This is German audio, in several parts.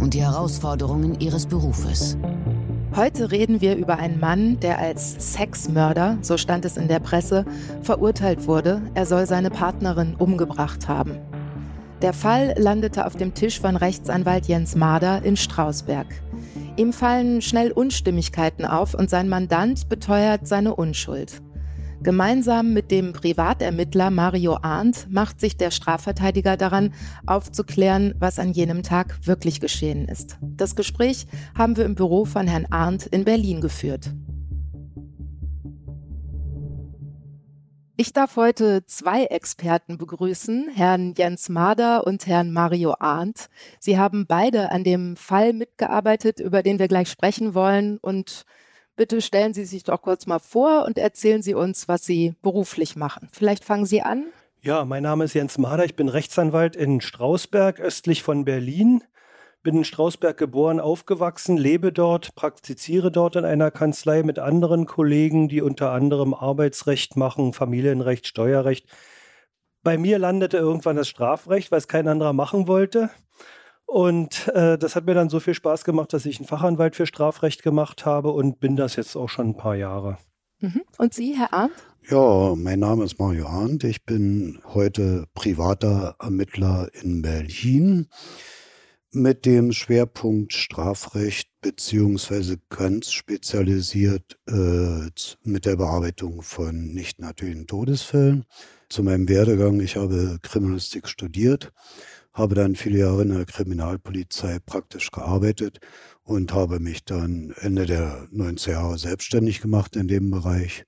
und die Herausforderungen ihres Berufes. Heute reden wir über einen Mann, der als Sexmörder, so stand es in der Presse, verurteilt wurde. Er soll seine Partnerin umgebracht haben. Der Fall landete auf dem Tisch von Rechtsanwalt Jens Mader in Strausberg. Ihm fallen schnell Unstimmigkeiten auf und sein Mandant beteuert seine Unschuld. Gemeinsam mit dem Privatermittler Mario Arndt macht sich der Strafverteidiger daran, aufzuklären, was an jenem Tag wirklich geschehen ist. Das Gespräch haben wir im Büro von Herrn Arndt in Berlin geführt. Ich darf heute zwei Experten begrüßen, Herrn Jens Mader und Herrn Mario Arndt. Sie haben beide an dem Fall mitgearbeitet, über den wir gleich sprechen wollen und Bitte stellen Sie sich doch kurz mal vor und erzählen Sie uns, was Sie beruflich machen. Vielleicht fangen Sie an. Ja, mein Name ist Jens Mader. Ich bin Rechtsanwalt in Strausberg, östlich von Berlin. Bin in Strausberg geboren, aufgewachsen, lebe dort, praktiziere dort in einer Kanzlei mit anderen Kollegen, die unter anderem Arbeitsrecht machen, Familienrecht, Steuerrecht. Bei mir landete irgendwann das Strafrecht, weil es kein anderer machen wollte. Und äh, das hat mir dann so viel Spaß gemacht, dass ich einen Fachanwalt für Strafrecht gemacht habe und bin das jetzt auch schon ein paar Jahre. Mhm. Und Sie, Herr Arndt? Ja, mein Name ist Mario Arndt. Ich bin heute privater Ermittler in Berlin mit dem Schwerpunkt Strafrecht beziehungsweise ganz spezialisiert äh, mit der Bearbeitung von nicht natürlichen Todesfällen. Zu meinem Werdegang, ich habe Kriminalistik studiert habe dann viele Jahre in der Kriminalpolizei praktisch gearbeitet und habe mich dann Ende der 90er Jahre selbstständig gemacht in dem Bereich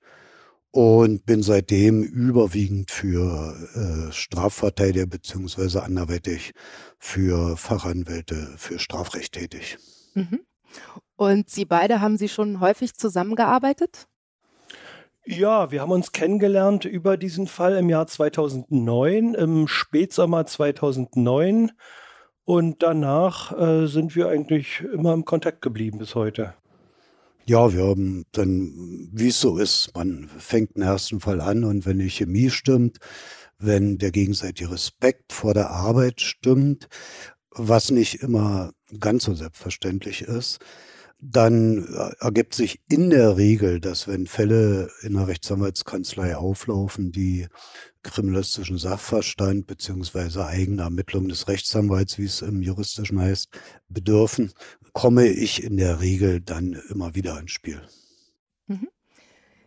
und bin seitdem überwiegend für äh, Strafverteidiger beziehungsweise anderweitig für Fachanwälte für Strafrecht tätig. Mhm. Und Sie beide haben Sie schon häufig zusammengearbeitet? Ja, wir haben uns kennengelernt über diesen Fall im Jahr 2009, im Spätsommer 2009. Und danach äh, sind wir eigentlich immer im Kontakt geblieben bis heute. Ja, wir haben dann, wie es so ist, man fängt den ersten Fall an und wenn die Chemie stimmt, wenn der gegenseitige Respekt vor der Arbeit stimmt, was nicht immer ganz so selbstverständlich ist, dann äh, ergibt sich in der Regel, dass wenn Fälle in der Rechtsanwaltskanzlei auflaufen, die kriminalistischen Sachverstand beziehungsweise eigene Ermittlung des Rechtsanwalts, wie es im juristischen heißt, bedürfen, komme ich in der Regel dann immer wieder ins Spiel.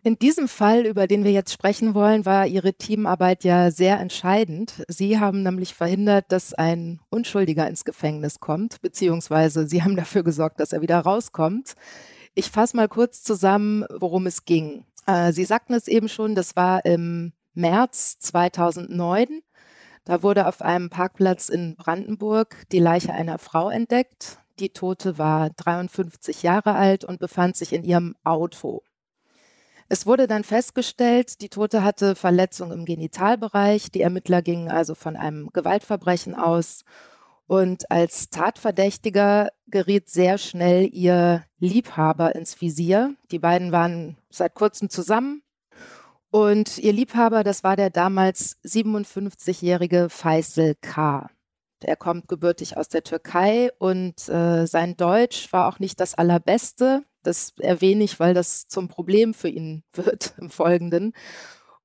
In diesem Fall, über den wir jetzt sprechen wollen, war Ihre Teamarbeit ja sehr entscheidend. Sie haben nämlich verhindert, dass ein Unschuldiger ins Gefängnis kommt, beziehungsweise Sie haben dafür gesorgt, dass er wieder rauskommt. Ich fasse mal kurz zusammen, worum es ging. Äh, Sie sagten es eben schon, das war im März 2009. Da wurde auf einem Parkplatz in Brandenburg die Leiche einer Frau entdeckt. Die Tote war 53 Jahre alt und befand sich in ihrem Auto. Es wurde dann festgestellt, die Tote hatte Verletzungen im Genitalbereich. Die Ermittler gingen also von einem Gewaltverbrechen aus. Und als Tatverdächtiger geriet sehr schnell ihr Liebhaber ins Visier. Die beiden waren seit kurzem zusammen. Und ihr Liebhaber, das war der damals 57-jährige Faisal K. Er kommt gebürtig aus der Türkei und äh, sein Deutsch war auch nicht das allerbeste. Das erwähne ich, weil das zum Problem für ihn wird im Folgenden.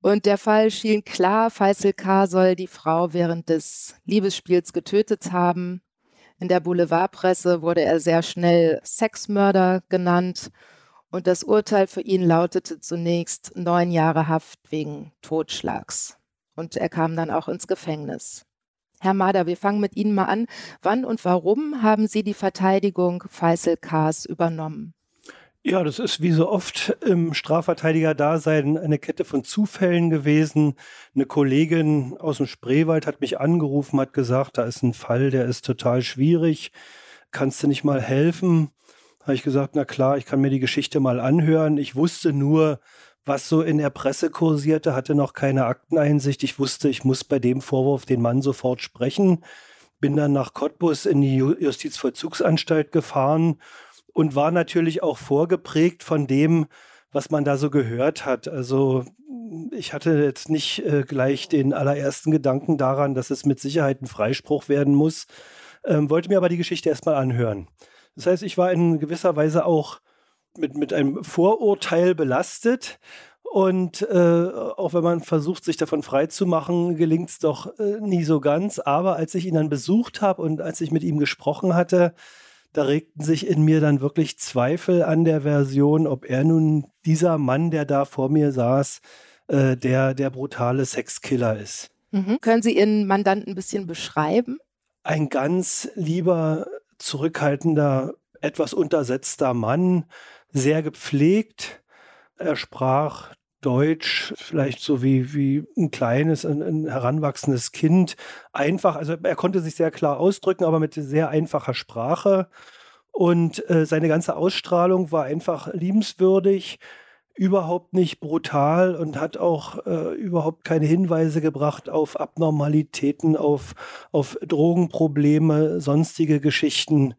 Und der Fall schien klar, Faisal K. soll die Frau während des Liebesspiels getötet haben. In der Boulevardpresse wurde er sehr schnell Sexmörder genannt und das Urteil für ihn lautete zunächst neun Jahre Haft wegen Totschlags. Und er kam dann auch ins Gefängnis. Herr Mader, wir fangen mit Ihnen mal an. Wann und warum haben Sie die Verteidigung Faisal K.s übernommen? Ja, das ist wie so oft im Strafverteidiger-Dasein eine Kette von Zufällen gewesen. Eine Kollegin aus dem Spreewald hat mich angerufen, hat gesagt, da ist ein Fall, der ist total schwierig. kannst du nicht mal helfen? Habe ich gesagt, na klar, ich kann mir die Geschichte mal anhören. Ich wusste nur, was so in der Presse kursierte, hatte noch keine Akteneinsicht. Ich wusste, ich muss bei dem Vorwurf den Mann sofort sprechen. Bin dann nach Cottbus in die Justizvollzugsanstalt gefahren und war natürlich auch vorgeprägt von dem, was man da so gehört hat. Also ich hatte jetzt nicht äh, gleich den allerersten Gedanken daran, dass es mit Sicherheit ein Freispruch werden muss, ähm, wollte mir aber die Geschichte erstmal anhören. Das heißt, ich war in gewisser Weise auch mit, mit einem Vorurteil belastet. Und äh, auch wenn man versucht, sich davon freizumachen, gelingt es doch äh, nie so ganz. Aber als ich ihn dann besucht habe und als ich mit ihm gesprochen hatte, da regten sich in mir dann wirklich Zweifel an der Version, ob er nun dieser Mann, der da vor mir saß, äh, der der brutale Sexkiller ist. Mhm. Können Sie Ihren Mandanten ein bisschen beschreiben? Ein ganz lieber, zurückhaltender, etwas untersetzter Mann, sehr gepflegt. Er sprach Deutsch, vielleicht so wie, wie ein kleines, ein, ein, heranwachsendes Kind. Einfach, also er konnte sich sehr klar ausdrücken, aber mit sehr einfacher Sprache. Und äh, seine ganze Ausstrahlung war einfach liebenswürdig, überhaupt nicht brutal und hat auch äh, überhaupt keine Hinweise gebracht auf Abnormalitäten, auf, auf Drogenprobleme, sonstige Geschichten.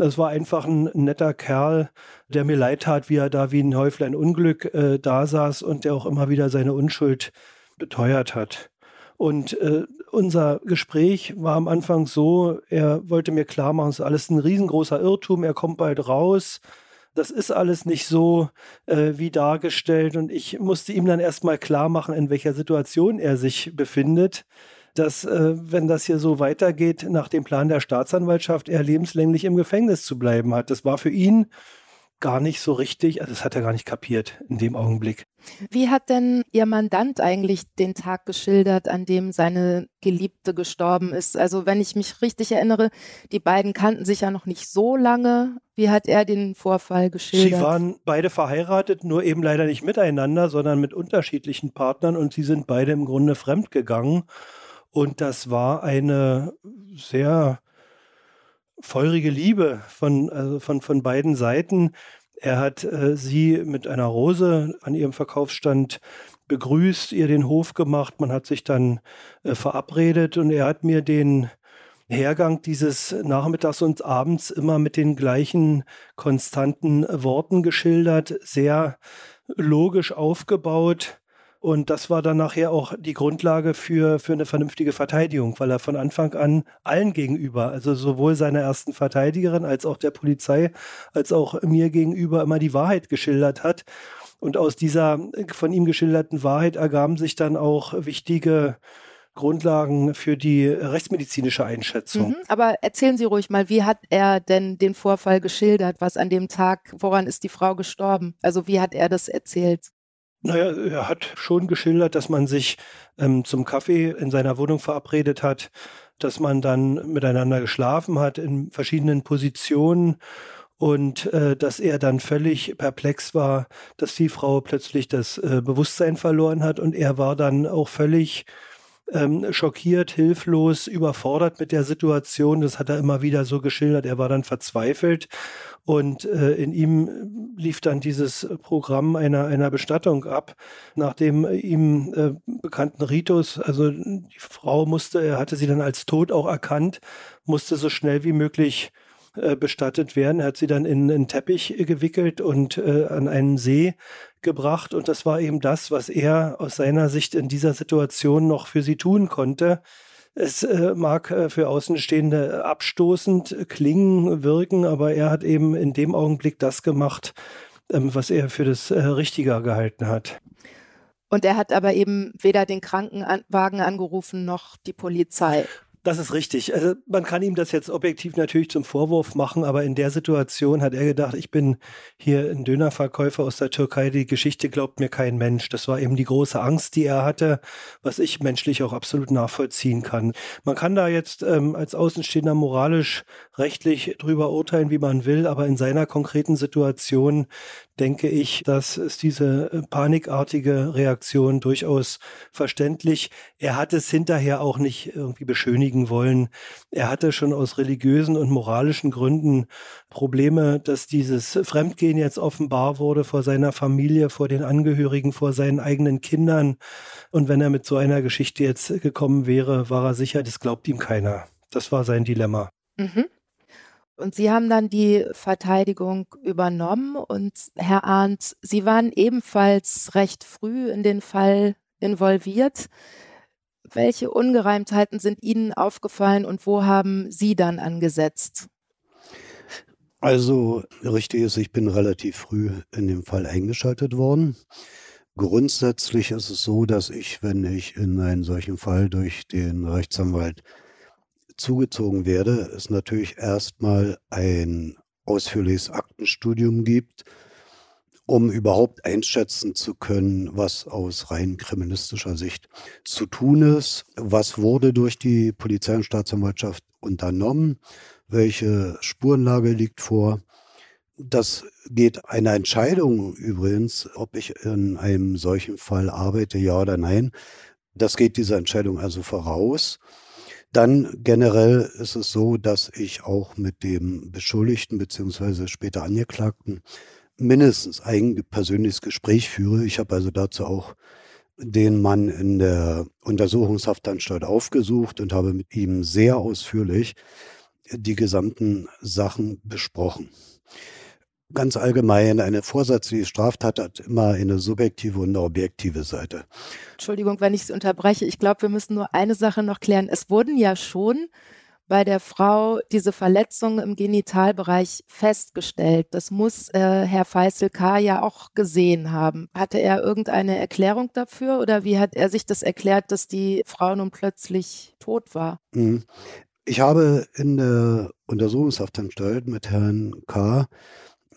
Das war einfach ein netter Kerl, der mir leid tat, wie er da wie ein Häuflein Unglück äh, da saß und der auch immer wieder seine Unschuld beteuert hat. Und äh, unser Gespräch war am Anfang so, er wollte mir klar machen, es ist alles ein riesengroßer Irrtum, er kommt bald raus. Das ist alles nicht so äh, wie dargestellt. Und ich musste ihm dann erstmal klar machen, in welcher Situation er sich befindet dass, äh, wenn das hier so weitergeht, nach dem Plan der Staatsanwaltschaft er lebenslänglich im Gefängnis zu bleiben hat. Das war für ihn gar nicht so richtig, also das hat er gar nicht kapiert in dem Augenblick. Wie hat denn Ihr Mandant eigentlich den Tag geschildert, an dem seine Geliebte gestorben ist? Also wenn ich mich richtig erinnere, die beiden kannten sich ja noch nicht so lange. Wie hat er den Vorfall geschildert? Sie waren beide verheiratet, nur eben leider nicht miteinander, sondern mit unterschiedlichen Partnern und sie sind beide im Grunde fremdgegangen. Und das war eine sehr feurige Liebe von, also von, von beiden Seiten. Er hat äh, sie mit einer Rose an ihrem Verkaufsstand begrüßt, ihr den Hof gemacht. Man hat sich dann äh, verabredet und er hat mir den Hergang dieses Nachmittags und Abends immer mit den gleichen konstanten Worten geschildert, sehr logisch aufgebaut. Und das war dann nachher auch die Grundlage für, für eine vernünftige Verteidigung, weil er von Anfang an allen gegenüber, also sowohl seiner ersten Verteidigerin als auch der Polizei, als auch mir gegenüber immer die Wahrheit geschildert hat. Und aus dieser von ihm geschilderten Wahrheit ergaben sich dann auch wichtige Grundlagen für die rechtsmedizinische Einschätzung. Mhm, aber erzählen Sie ruhig mal, wie hat er denn den Vorfall geschildert? Was an dem Tag, woran ist die Frau gestorben? Also wie hat er das erzählt? Naja, er hat schon geschildert, dass man sich ähm, zum Kaffee in seiner Wohnung verabredet hat, dass man dann miteinander geschlafen hat in verschiedenen Positionen und äh, dass er dann völlig perplex war, dass die Frau plötzlich das äh, Bewusstsein verloren hat und er war dann auch völlig ähm, schockiert, hilflos, überfordert mit der Situation. Das hat er immer wieder so geschildert. Er war dann verzweifelt und äh, in ihm lief dann dieses Programm einer, einer Bestattung ab, nach dem ihm äh, bekannten Ritus. Also die Frau musste, er hatte sie dann als tot auch erkannt, musste so schnell wie möglich äh, bestattet werden. Er hat sie dann in einen Teppich gewickelt und äh, an einen See gebracht. Und das war eben das, was er aus seiner Sicht in dieser Situation noch für sie tun konnte. Es äh, mag äh, für Außenstehende abstoßend klingen, wirken, aber er hat eben in dem Augenblick das gemacht, ähm, was er für das äh, Richtige gehalten hat. Und er hat aber eben weder den Krankenwagen angerufen noch die Polizei. Das ist richtig. Also man kann ihm das jetzt objektiv natürlich zum Vorwurf machen, aber in der Situation hat er gedacht, ich bin hier ein Dönerverkäufer aus der Türkei, die Geschichte glaubt mir kein Mensch. Das war eben die große Angst, die er hatte, was ich menschlich auch absolut nachvollziehen kann. Man kann da jetzt ähm, als Außenstehender moralisch, rechtlich drüber urteilen, wie man will, aber in seiner konkreten Situation denke ich, dass es diese äh, panikartige Reaktion durchaus verständlich. Er hat es hinterher auch nicht irgendwie beschleunigen wollen. Er hatte schon aus religiösen und moralischen Gründen Probleme, dass dieses Fremdgehen jetzt offenbar wurde vor seiner Familie, vor den Angehörigen, vor seinen eigenen Kindern. Und wenn er mit so einer Geschichte jetzt gekommen wäre, war er sicher, das glaubt ihm keiner. Das war sein Dilemma. Mhm. Und Sie haben dann die Verteidigung übernommen und Herr Arndt, Sie waren ebenfalls recht früh in den Fall involviert. Welche Ungereimtheiten sind Ihnen aufgefallen und wo haben Sie dann angesetzt? Also richtig ist, ich bin relativ früh in dem Fall eingeschaltet worden. Grundsätzlich ist es so, dass ich, wenn ich in einen solchen Fall durch den Rechtsanwalt zugezogen werde, es natürlich erstmal ein ausführliches Aktenstudium gibt, um überhaupt einschätzen zu können, was aus rein kriminalistischer Sicht zu tun ist, was wurde durch die Polizei und Staatsanwaltschaft unternommen, welche Spurenlage liegt vor. Das geht eine Entscheidung übrigens, ob ich in einem solchen Fall arbeite, ja oder nein. Das geht dieser Entscheidung also voraus. Dann generell ist es so, dass ich auch mit dem Beschuldigten beziehungsweise später Angeklagten mindestens ein persönliches Gespräch führe. Ich habe also dazu auch den Mann in der Untersuchungshaftanstalt aufgesucht und habe mit ihm sehr ausführlich die gesamten Sachen besprochen ganz allgemein, eine vorsätzliche Straftat hat immer eine subjektive und eine objektive Seite. Entschuldigung, wenn ich Sie unterbreche. Ich glaube, wir müssen nur eine Sache noch klären. Es wurden ja schon bei der Frau diese Verletzungen im Genitalbereich festgestellt. Das muss äh, Herr Faisal K. ja auch gesehen haben. Hatte er irgendeine Erklärung dafür oder wie hat er sich das erklärt, dass die Frau nun plötzlich tot war? Mhm. Ich habe in der Untersuchungshaftanstalt mit Herrn K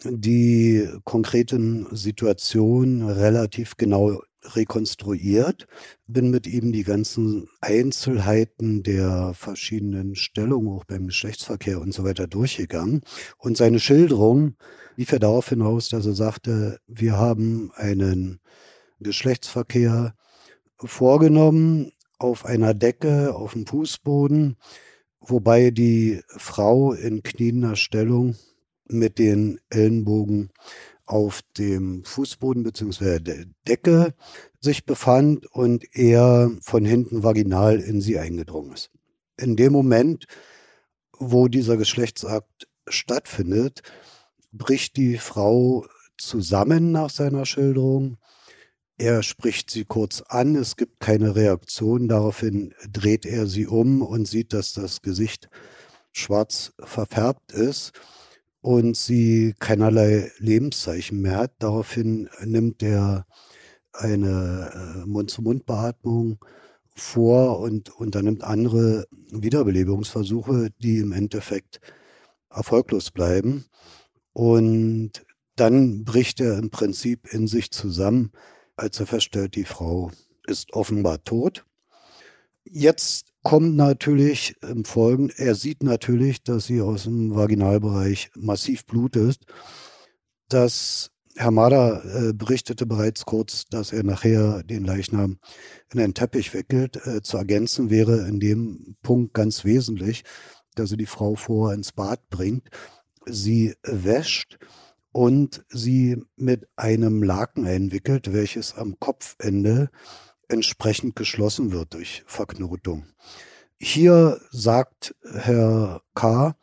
die konkreten Situationen relativ genau rekonstruiert, bin mit ihm die ganzen Einzelheiten der verschiedenen Stellungen, auch beim Geschlechtsverkehr und so weiter durchgegangen. Und seine Schilderung lief ja darauf hinaus, dass er sagte, wir haben einen Geschlechtsverkehr vorgenommen auf einer Decke, auf dem Fußboden, wobei die Frau in kniender Stellung mit den Ellenbogen auf dem Fußboden bzw. der Decke sich befand und er von hinten vaginal in sie eingedrungen ist. In dem Moment, wo dieser Geschlechtsakt stattfindet, bricht die Frau zusammen nach seiner Schilderung. Er spricht sie kurz an, es gibt keine Reaktion. Daraufhin dreht er sie um und sieht, dass das Gesicht schwarz verfärbt ist und sie keinerlei Lebenszeichen mehr hat. Daraufhin nimmt er eine äh, Mund-zu-Mund-Beatmung vor und unternimmt andere Wiederbelebungsversuche, die im Endeffekt erfolglos bleiben. Und dann bricht er im Prinzip in sich zusammen, als er feststellt, die Frau ist offenbar tot. Jetzt kommt natürlich im Folgen, er sieht natürlich, dass sie aus dem Vaginalbereich massiv blutet. Das Herr Mader äh, berichtete bereits kurz, dass er nachher den Leichnam in einen Teppich wickelt. Äh, zu ergänzen wäre in dem Punkt ganz wesentlich, dass er die Frau vorher ins Bad bringt, sie wäscht und sie mit einem Laken einwickelt, welches am Kopfende entsprechend geschlossen wird durch Verknotung. Hier sagt Herr K.,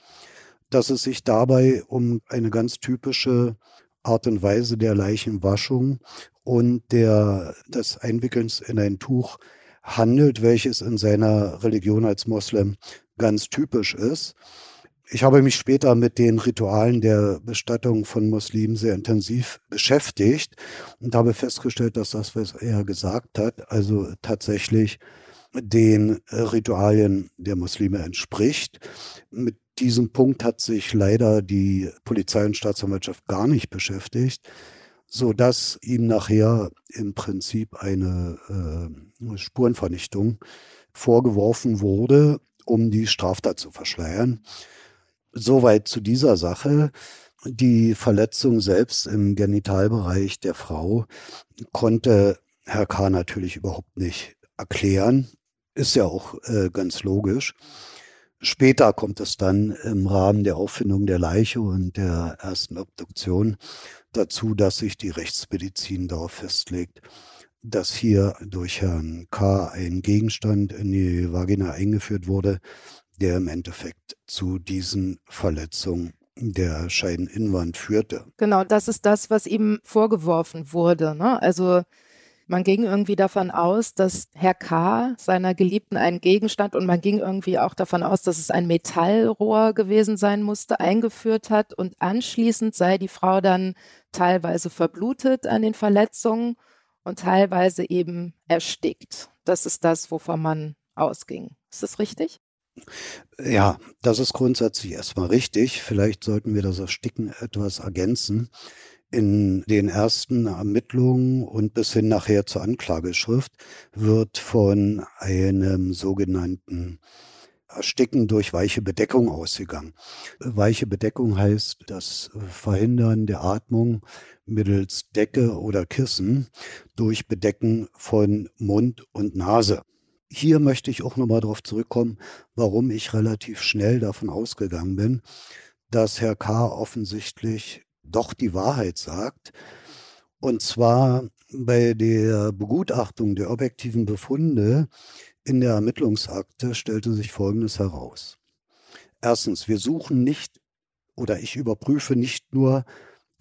dass es sich dabei um eine ganz typische Art und Weise der Leichenwaschung und der, des Einwickelns in ein Tuch handelt, welches in seiner Religion als Moslem ganz typisch ist. Ich habe mich später mit den Ritualen der Bestattung von Muslimen sehr intensiv beschäftigt und habe festgestellt, dass das, was er gesagt hat, also tatsächlich den Ritualien der Muslime entspricht. Mit diesem Punkt hat sich leider die Polizei und Staatsanwaltschaft gar nicht beschäftigt, so dass ihm nachher im Prinzip eine äh, Spurenvernichtung vorgeworfen wurde, um die Straftat zu verschleiern. Soweit zu dieser Sache. Die Verletzung selbst im Genitalbereich der Frau konnte Herr K. natürlich überhaupt nicht erklären. ist ja auch äh, ganz logisch. Später kommt es dann im Rahmen der Auffindung der Leiche und der ersten Obduktion dazu, dass sich die Rechtsmedizin darauf festlegt, dass hier durch Herrn K. ein Gegenstand in die Vagina eingeführt wurde, der im Endeffekt zu diesen Verletzungen der Scheideninnenwand führte. Genau, das ist das, was ihm vorgeworfen wurde. Ne? Also man ging irgendwie davon aus, dass Herr K. seiner Geliebten einen Gegenstand und man ging irgendwie auch davon aus, dass es ein Metallrohr gewesen sein musste, eingeführt hat und anschließend sei die Frau dann teilweise verblutet an den Verletzungen und teilweise eben erstickt. Das ist das, wovon man ausging. Ist das richtig? Ja, das ist grundsätzlich erstmal richtig. Vielleicht sollten wir das Ersticken etwas ergänzen. In den ersten Ermittlungen und bis hin nachher zur Anklageschrift wird von einem sogenannten Ersticken durch weiche Bedeckung ausgegangen. Weiche Bedeckung heißt das Verhindern der Atmung mittels Decke oder Kissen durch Bedecken von Mund und Nase. Hier möchte ich auch nochmal darauf zurückkommen, warum ich relativ schnell davon ausgegangen bin, dass Herr K. offensichtlich doch die Wahrheit sagt. Und zwar bei der Begutachtung der objektiven Befunde in der Ermittlungsakte stellte sich Folgendes heraus. Erstens, wir suchen nicht oder ich überprüfe nicht nur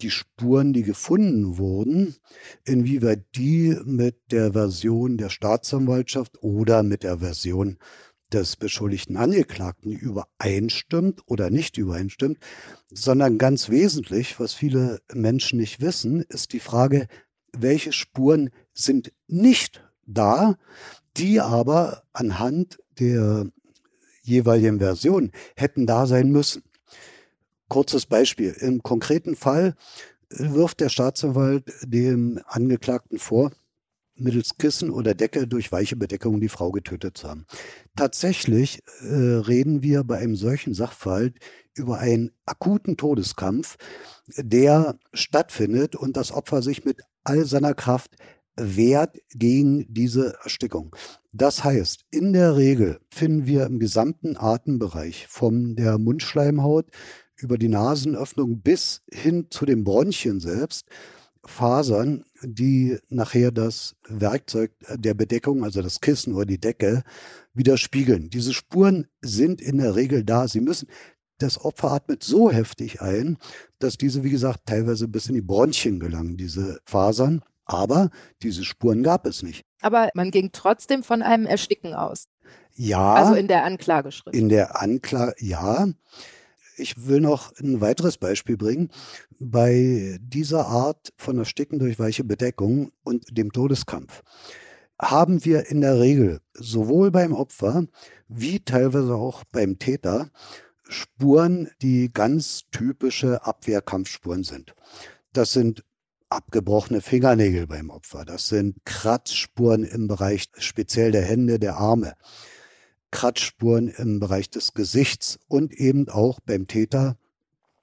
die Spuren, die gefunden wurden, inwieweit die mit der Version der Staatsanwaltschaft oder mit der Version des beschuldigten Angeklagten übereinstimmt oder nicht übereinstimmt, sondern ganz wesentlich, was viele Menschen nicht wissen, ist die Frage, welche Spuren sind nicht da, die aber anhand der jeweiligen Version hätten da sein müssen. Kurzes Beispiel. Im konkreten Fall wirft der Staatsanwalt dem Angeklagten vor, mittels Kissen oder Decke durch weiche Bedeckung die Frau getötet zu haben. Tatsächlich äh, reden wir bei einem solchen Sachverhalt über einen akuten Todeskampf, der stattfindet und das Opfer sich mit all seiner Kraft wehrt gegen diese Erstickung. Das heißt, in der Regel finden wir im gesamten Atembereich von der Mundschleimhaut über die Nasenöffnung bis hin zu den Bronchien selbst Fasern, die nachher das Werkzeug der Bedeckung, also das Kissen oder die Decke, widerspiegeln. Diese Spuren sind in der Regel da. Sie müssen, das Opfer atmet so heftig ein, dass diese, wie gesagt, teilweise bis in die Bronchien gelangen, diese Fasern. Aber diese Spuren gab es nicht. Aber man ging trotzdem von einem Ersticken aus. Ja. Also in der Anklageschrift. In der Anklage, ja. Ich will noch ein weiteres Beispiel bringen. Bei dieser Art von Ersticken durch weiche Bedeckung und dem Todeskampf haben wir in der Regel sowohl beim Opfer wie teilweise auch beim Täter Spuren, die ganz typische Abwehrkampfspuren sind. Das sind abgebrochene Fingernägel beim Opfer. Das sind Kratzspuren im Bereich speziell der Hände, der Arme. Kratzspuren im Bereich des Gesichts und eben auch beim Täter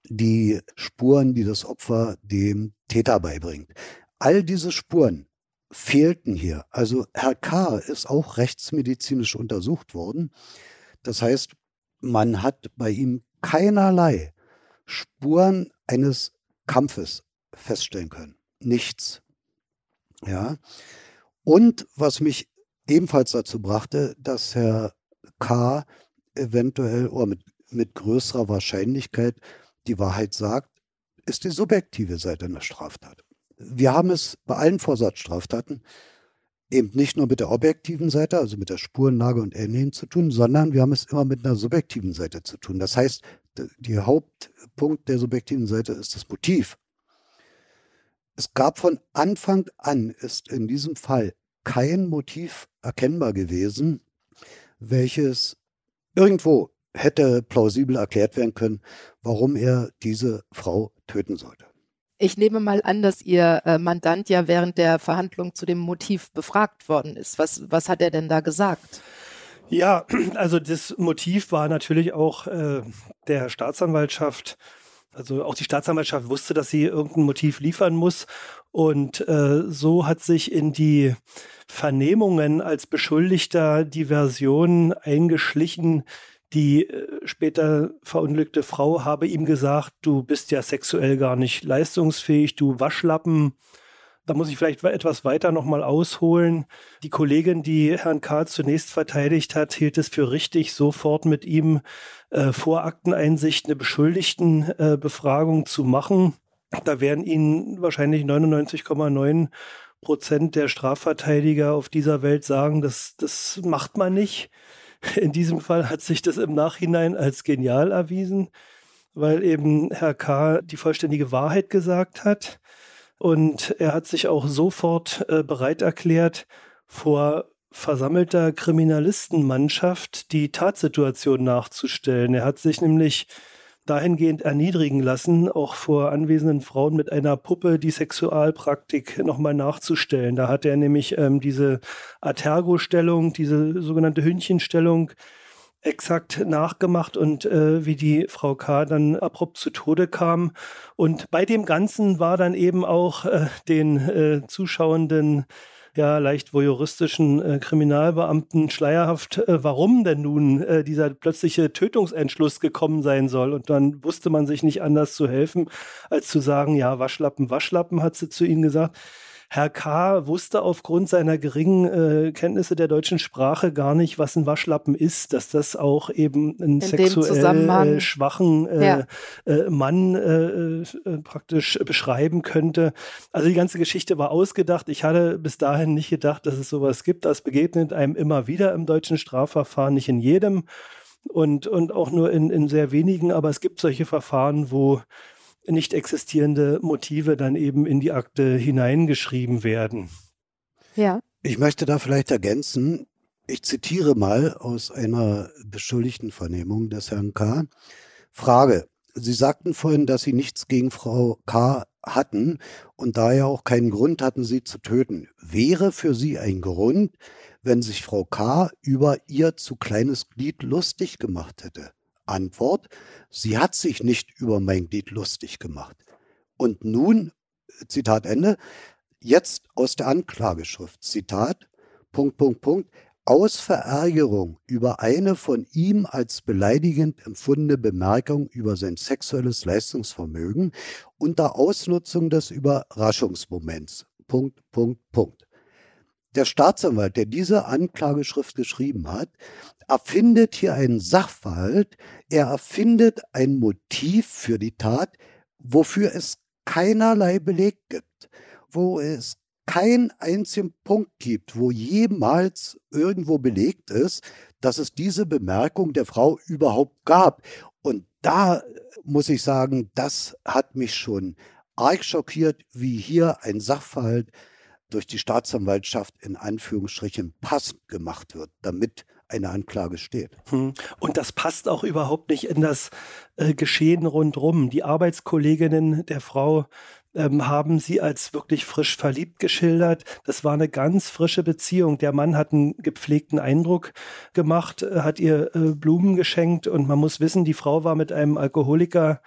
die Spuren, die das Opfer dem Täter beibringt. All diese Spuren fehlten hier. Also Herr K. ist auch rechtsmedizinisch untersucht worden. Das heißt, man hat bei ihm keinerlei Spuren eines Kampfes feststellen können. Nichts. Ja. Und was mich ebenfalls dazu brachte, dass Herr K eventuell oder mit, mit größerer Wahrscheinlichkeit die Wahrheit sagt, ist die subjektive Seite einer Straftat. Wir haben es bei allen Vorsatzstraftaten eben nicht nur mit der objektiven Seite, also mit der Spurenlage und Ähnlichem zu tun, sondern wir haben es immer mit einer subjektiven Seite zu tun. Das heißt, der Hauptpunkt der subjektiven Seite ist das Motiv. Es gab von Anfang an, ist in diesem Fall kein Motiv erkennbar gewesen, welches irgendwo hätte plausibel erklärt werden können, warum er diese Frau töten sollte. Ich nehme mal an, dass Ihr äh, Mandant ja während der Verhandlung zu dem Motiv befragt worden ist. Was, was hat er denn da gesagt? Ja, also das Motiv war natürlich auch äh, der Staatsanwaltschaft Also auch die Staatsanwaltschaft wusste, dass sie irgendein Motiv liefern muss. Und äh, so hat sich in die Vernehmungen als Beschuldigter die Version eingeschlichen, die äh, später verunglückte Frau habe ihm gesagt, du bist ja sexuell gar nicht leistungsfähig, du Waschlappen. Da muss ich vielleicht etwas weiter nochmal ausholen. Die Kollegin, die Herrn K. zunächst verteidigt hat, hielt es für richtig, sofort mit ihm äh, vor Akteneinsicht eine Beschuldigtenbefragung äh, zu machen. Da werden Ihnen wahrscheinlich 99,9 Prozent der Strafverteidiger auf dieser Welt sagen, das, das macht man nicht. In diesem Fall hat sich das im Nachhinein als genial erwiesen, weil eben Herr K. die vollständige Wahrheit gesagt hat. Und er hat sich auch sofort äh, bereit erklärt, vor versammelter Kriminalistenmannschaft die Tatsituation nachzustellen. Er hat sich nämlich dahingehend erniedrigen lassen, auch vor anwesenden Frauen mit einer Puppe die Sexualpraktik nochmal nachzustellen. Da hat er nämlich ähm, diese Atergo-Stellung, diese sogenannte Hündchenstellung exakt nachgemacht und äh, wie die Frau K. dann abrupt zu Tode kam. Und bei dem Ganzen war dann eben auch äh, den äh, Zuschauenden ja leicht voyeuristischen äh, Kriminalbeamten schleierhaft, äh, warum denn nun äh, dieser plötzliche Tötungsentschluss gekommen sein soll. Und dann wusste man sich nicht anders zu helfen, als zu sagen, ja, Waschlappen, Waschlappen, hat sie zu ihnen gesagt. Herr K. wusste aufgrund seiner geringen äh, Kenntnisse der deutschen Sprache gar nicht, was ein Waschlappen ist, dass das auch eben einen sexuell äh, schwachen äh, ja. Äh, Mann äh, äh, praktisch beschreiben könnte. Also die ganze Geschichte war ausgedacht. Ich hatte bis dahin nicht gedacht, dass es sowas gibt. Das begegnet einem immer wieder im deutschen Strafverfahren, nicht in jedem und, und auch nur in, in sehr wenigen, aber es gibt solche Verfahren, wo nicht existierende Motive dann eben in die Akte hineingeschrieben werden. Ja. Ich möchte da vielleicht ergänzen, ich zitiere mal aus einer beschuldigten Vernehmung des Herrn K. Frage. Sie sagten vorhin, dass Sie nichts gegen Frau K. hatten und daher auch keinen Grund hatten, sie zu töten. Wäre für Sie ein Grund, wenn sich Frau K. über ihr zu kleines Glied lustig gemacht hätte? Antwort, sie hat sich nicht über mein Glied lustig gemacht. Und nun, Zitat Ende, jetzt aus der Anklageschrift, Zitat, Punkt, Punkt, Punkt, aus Verärgerung über eine von ihm als beleidigend empfundene Bemerkung über sein sexuelles Leistungsvermögen unter Ausnutzung des Überraschungsmoments. Punkt, Punkt, Punkt. Der Staatsanwalt, der diese Anklageschrift geschrieben hat, erfindet hier einen Sachverhalt, er erfindet ein Motiv für die Tat, wofür es keinerlei Beleg gibt, wo es keinen einzigen Punkt gibt, wo jemals irgendwo belegt ist, dass es diese Bemerkung der Frau überhaupt gab. Und da muss ich sagen, das hat mich schon arg schockiert, wie hier ein Sachverhalt durch die Staatsanwaltschaft in Anführungsstrichen passend gemacht wird, damit eine Anklage steht. Hm. Und das passt auch überhaupt nicht in das äh, Geschehen rundherum. Die Arbeitskolleginnen der Frau ähm, haben sie als wirklich frisch verliebt geschildert. Das war eine ganz frische Beziehung. Der Mann hat einen gepflegten Eindruck gemacht, äh, hat ihr äh, Blumen geschenkt und man muss wissen, die Frau war mit einem Alkoholiker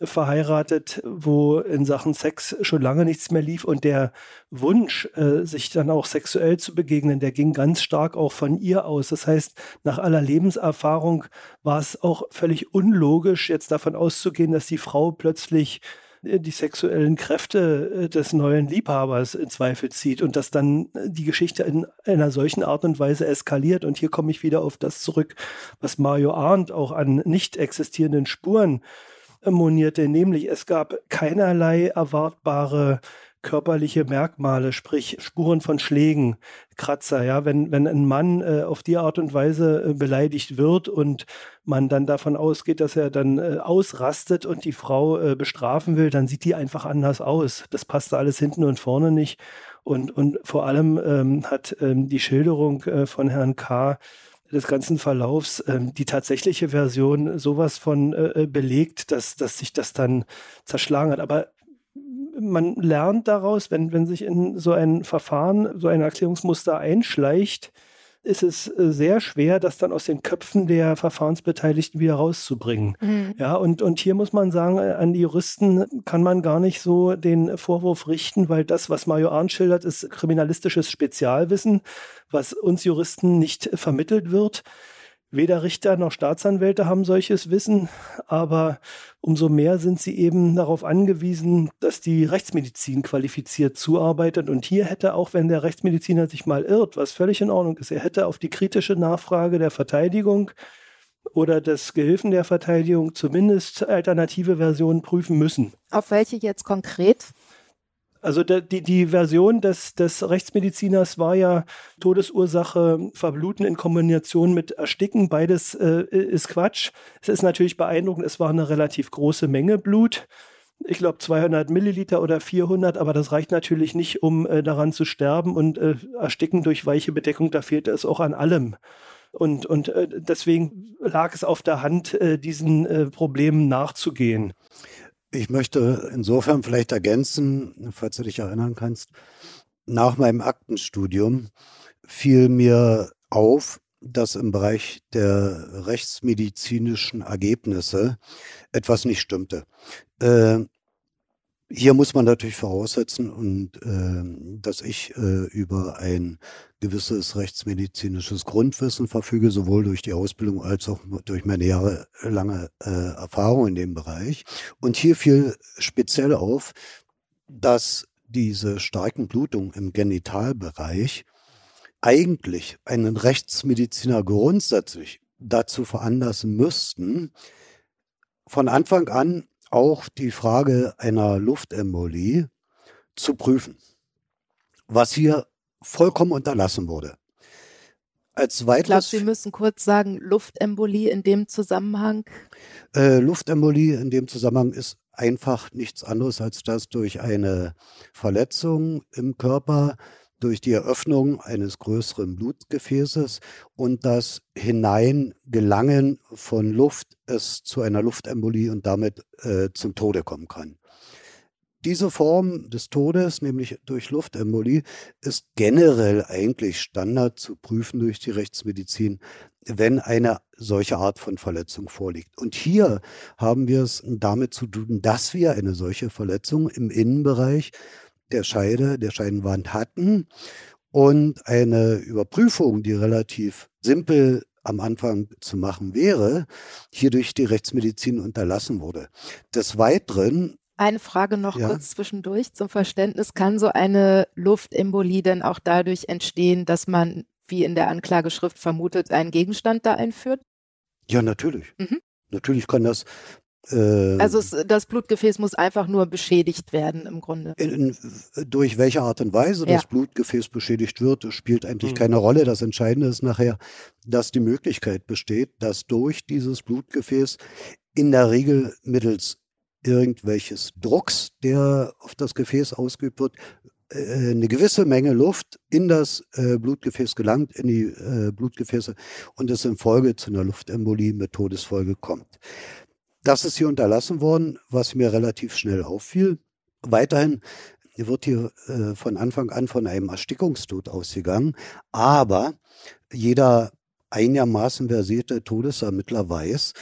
verheiratet, wo in Sachen Sex schon lange nichts mehr lief und der Wunsch, äh, sich dann auch sexuell zu begegnen, der ging ganz stark auch von ihr aus. Das heißt, nach aller Lebenserfahrung war es auch völlig unlogisch, jetzt davon auszugehen, dass die Frau plötzlich äh, die sexuellen Kräfte äh, des neuen Liebhabers in Zweifel zieht und dass dann äh, die Geschichte in einer solchen Art und Weise eskaliert. Und hier komme ich wieder auf das zurück, was Mario Arndt auch an nicht existierenden Spuren monierte, nämlich es gab keinerlei erwartbare körperliche Merkmale, sprich Spuren von Schlägen, Kratzer, ja, wenn, wenn ein Mann äh, auf die Art und Weise äh, beleidigt wird und man dann davon ausgeht, dass er dann äh, ausrastet und die Frau äh, bestrafen will, dann sieht die einfach anders aus. Das passte alles hinten und vorne nicht. Und, und vor allem ähm, hat ähm, die Schilderung äh, von Herrn K des ganzen Verlaufs ähm, die tatsächliche Version sowas von äh, äh, belegt, dass, dass sich das dann zerschlagen hat. Aber man lernt daraus, wenn, wenn sich in so ein Verfahren, so ein Erklärungsmuster einschleicht, ist es äh, sehr schwer, das dann aus den Köpfen der Verfahrensbeteiligten wieder rauszubringen. Mhm. Ja, und, und hier muss man sagen, äh, an die Juristen kann man gar nicht so den Vorwurf richten, weil das, was Mario Arndt schildert, ist kriminalistisches Spezialwissen, was uns Juristen nicht vermittelt wird. Weder Richter noch Staatsanwälte haben solches Wissen, aber umso mehr sind sie eben darauf angewiesen, dass die Rechtsmedizin qualifiziert zuarbeitet. Und hier hätte auch, wenn der Rechtsmediziner sich mal irrt, was völlig in Ordnung ist, er hätte auf die kritische Nachfrage der Verteidigung oder des Gehilfen der Verteidigung zumindest alternative Versionen prüfen müssen. Auf welche jetzt konkret? Also der, die, die Version des, des Rechtsmediziners war ja Todesursache Verbluten in Kombination mit Ersticken. Beides äh, ist Quatsch. Es ist natürlich beeindruckend, es war eine relativ große Menge Blut. Ich glaube 200 Milliliter oder 400, aber das reicht natürlich nicht, um äh, daran zu sterben. Und äh, Ersticken durch weiche Bedeckung, da fehlte es auch an allem. Und, und äh, deswegen lag es auf der Hand, äh, diesen äh, Problemen nachzugehen. Ich möchte insofern vielleicht ergänzen, falls du dich erinnern kannst, nach meinem Aktenstudium fiel mir auf, dass im Bereich der rechtsmedizinischen Ergebnisse etwas nicht stimmte. Hier muss man natürlich voraussetzen und äh, dass ich äh, über ein gewisses rechtsmedizinisches Grundwissen verfüge, sowohl durch die Ausbildung als auch durch meine jahrelange äh, Erfahrung in dem Bereich. Und hier fiel speziell auf, dass diese starken Blutungen im Genitalbereich eigentlich einen Rechtsmediziner grundsätzlich dazu veranlassen müssten, von Anfang an auch die Frage einer Luftembolie zu prüfen, was hier vollkommen unterlassen wurde. Als weiteres, ich glaube, Sie müssen kurz sagen, Luftembolie in dem Zusammenhang. Äh, Luftembolie in dem Zusammenhang ist einfach nichts anderes, als dass durch eine Verletzung im Körper durch die Eröffnung eines größeren Blutgefäßes und das Hineingelangen von Luft es zu einer Luftembolie und damit äh, zum Tode kommen kann. Diese Form des Todes, nämlich durch Luftembolie, ist generell eigentlich Standard zu prüfen durch die Rechtsmedizin, wenn eine solche Art von Verletzung vorliegt. Und hier haben wir es damit zu tun, dass wir eine solche Verletzung im Innenbereich der Scheide, der Scheidenwand hatten und eine Überprüfung, die relativ simpel am Anfang zu machen wäre, hier durch die Rechtsmedizin unterlassen wurde. Des Weiteren eine Frage noch ja. kurz zwischendurch zum Verständnis. Kann so eine Luftembolie denn auch dadurch entstehen, dass man, wie in der Anklageschrift vermutet, einen Gegenstand da einführt? Ja, natürlich. Mhm. Natürlich kann das äh, also es, das Blutgefäß muss einfach nur beschädigt werden im Grunde. In, in, durch welche Art und Weise ja. das Blutgefäß beschädigt wird, spielt eigentlich mhm. keine Rolle. Das Entscheidende ist nachher, dass die Möglichkeit besteht, dass durch dieses Blutgefäß in der Regel mittels irgendwelches Drucks, der auf das Gefäß ausgeübt wird, äh, eine gewisse Menge Luft in das äh, Blutgefäß gelangt, in die äh, Blutgefäße und es in Folge zu einer Luftembolie mit Todesfolge kommt. Das ist hier unterlassen worden, was mir relativ schnell auffiel. Weiterhin wird hier äh, von Anfang an von einem Erstickungstod ausgegangen, aber jeder einigermaßen versierte Todesermittler weiß,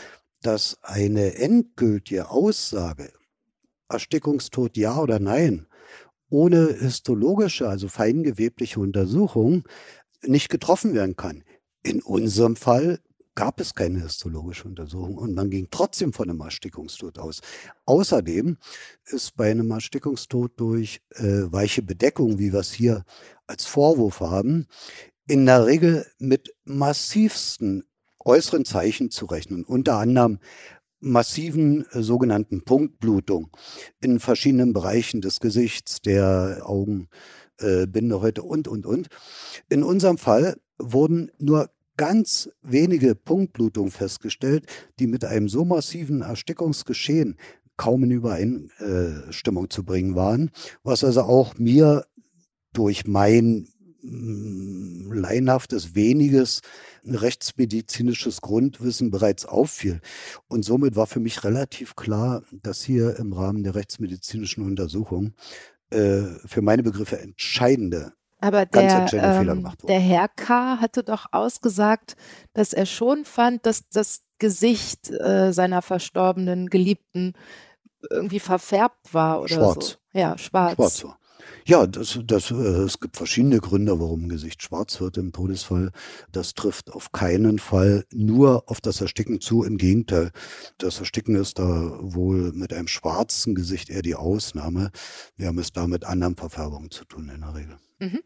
dass eine endgültige Aussage, Erstickungstod ja oder nein, ohne histologische, also feingewebliche Untersuchung nicht getroffen werden kann. In unserem Fall gab es keine histologische Untersuchung und man ging trotzdem von einem Erstickungstod aus. Außerdem ist bei einem Erstickungstod durch äh, weiche Bedeckung, wie wir es hier als Vorwurf haben, in der Regel mit massivsten äußeren Zeichen zu rechnen, unter anderem massiven äh, sogenannten Punktblutung in verschiedenen Bereichen des Gesichts, der Augen, äh, Bindehäute und, und, und. In unserem Fall wurden nur ganz wenige Punktblutungen festgestellt, die mit einem so massiven Erstickungsgeschehen kaum in Übereinstimmung zu bringen waren, was also auch mir durch mein mm, leinhaftes, weniges rechtsmedizinisches Grundwissen bereits auffiel. Und somit war für mich relativ klar, dass hier im Rahmen der rechtsmedizinischen Untersuchung äh, für meine Begriffe entscheidende Aber der, ähm, der Herr K. hatte doch ausgesagt, dass er schon fand, dass das Gesicht äh, seiner verstorbenen Geliebten irgendwie verfärbt war oder schwarz. so. Ja, schwarz. Schwarz war. Ja, das, das, äh, es gibt verschiedene Gründe, warum ein Gesicht schwarz wird im Todesfall. Das trifft auf keinen Fall nur auf das Ersticken zu. Im Gegenteil, das Ersticken ist da wohl mit einem schwarzen Gesicht eher die Ausnahme. Wir haben es da mit anderen Verfärbungen zu tun in der Regel. Mhm.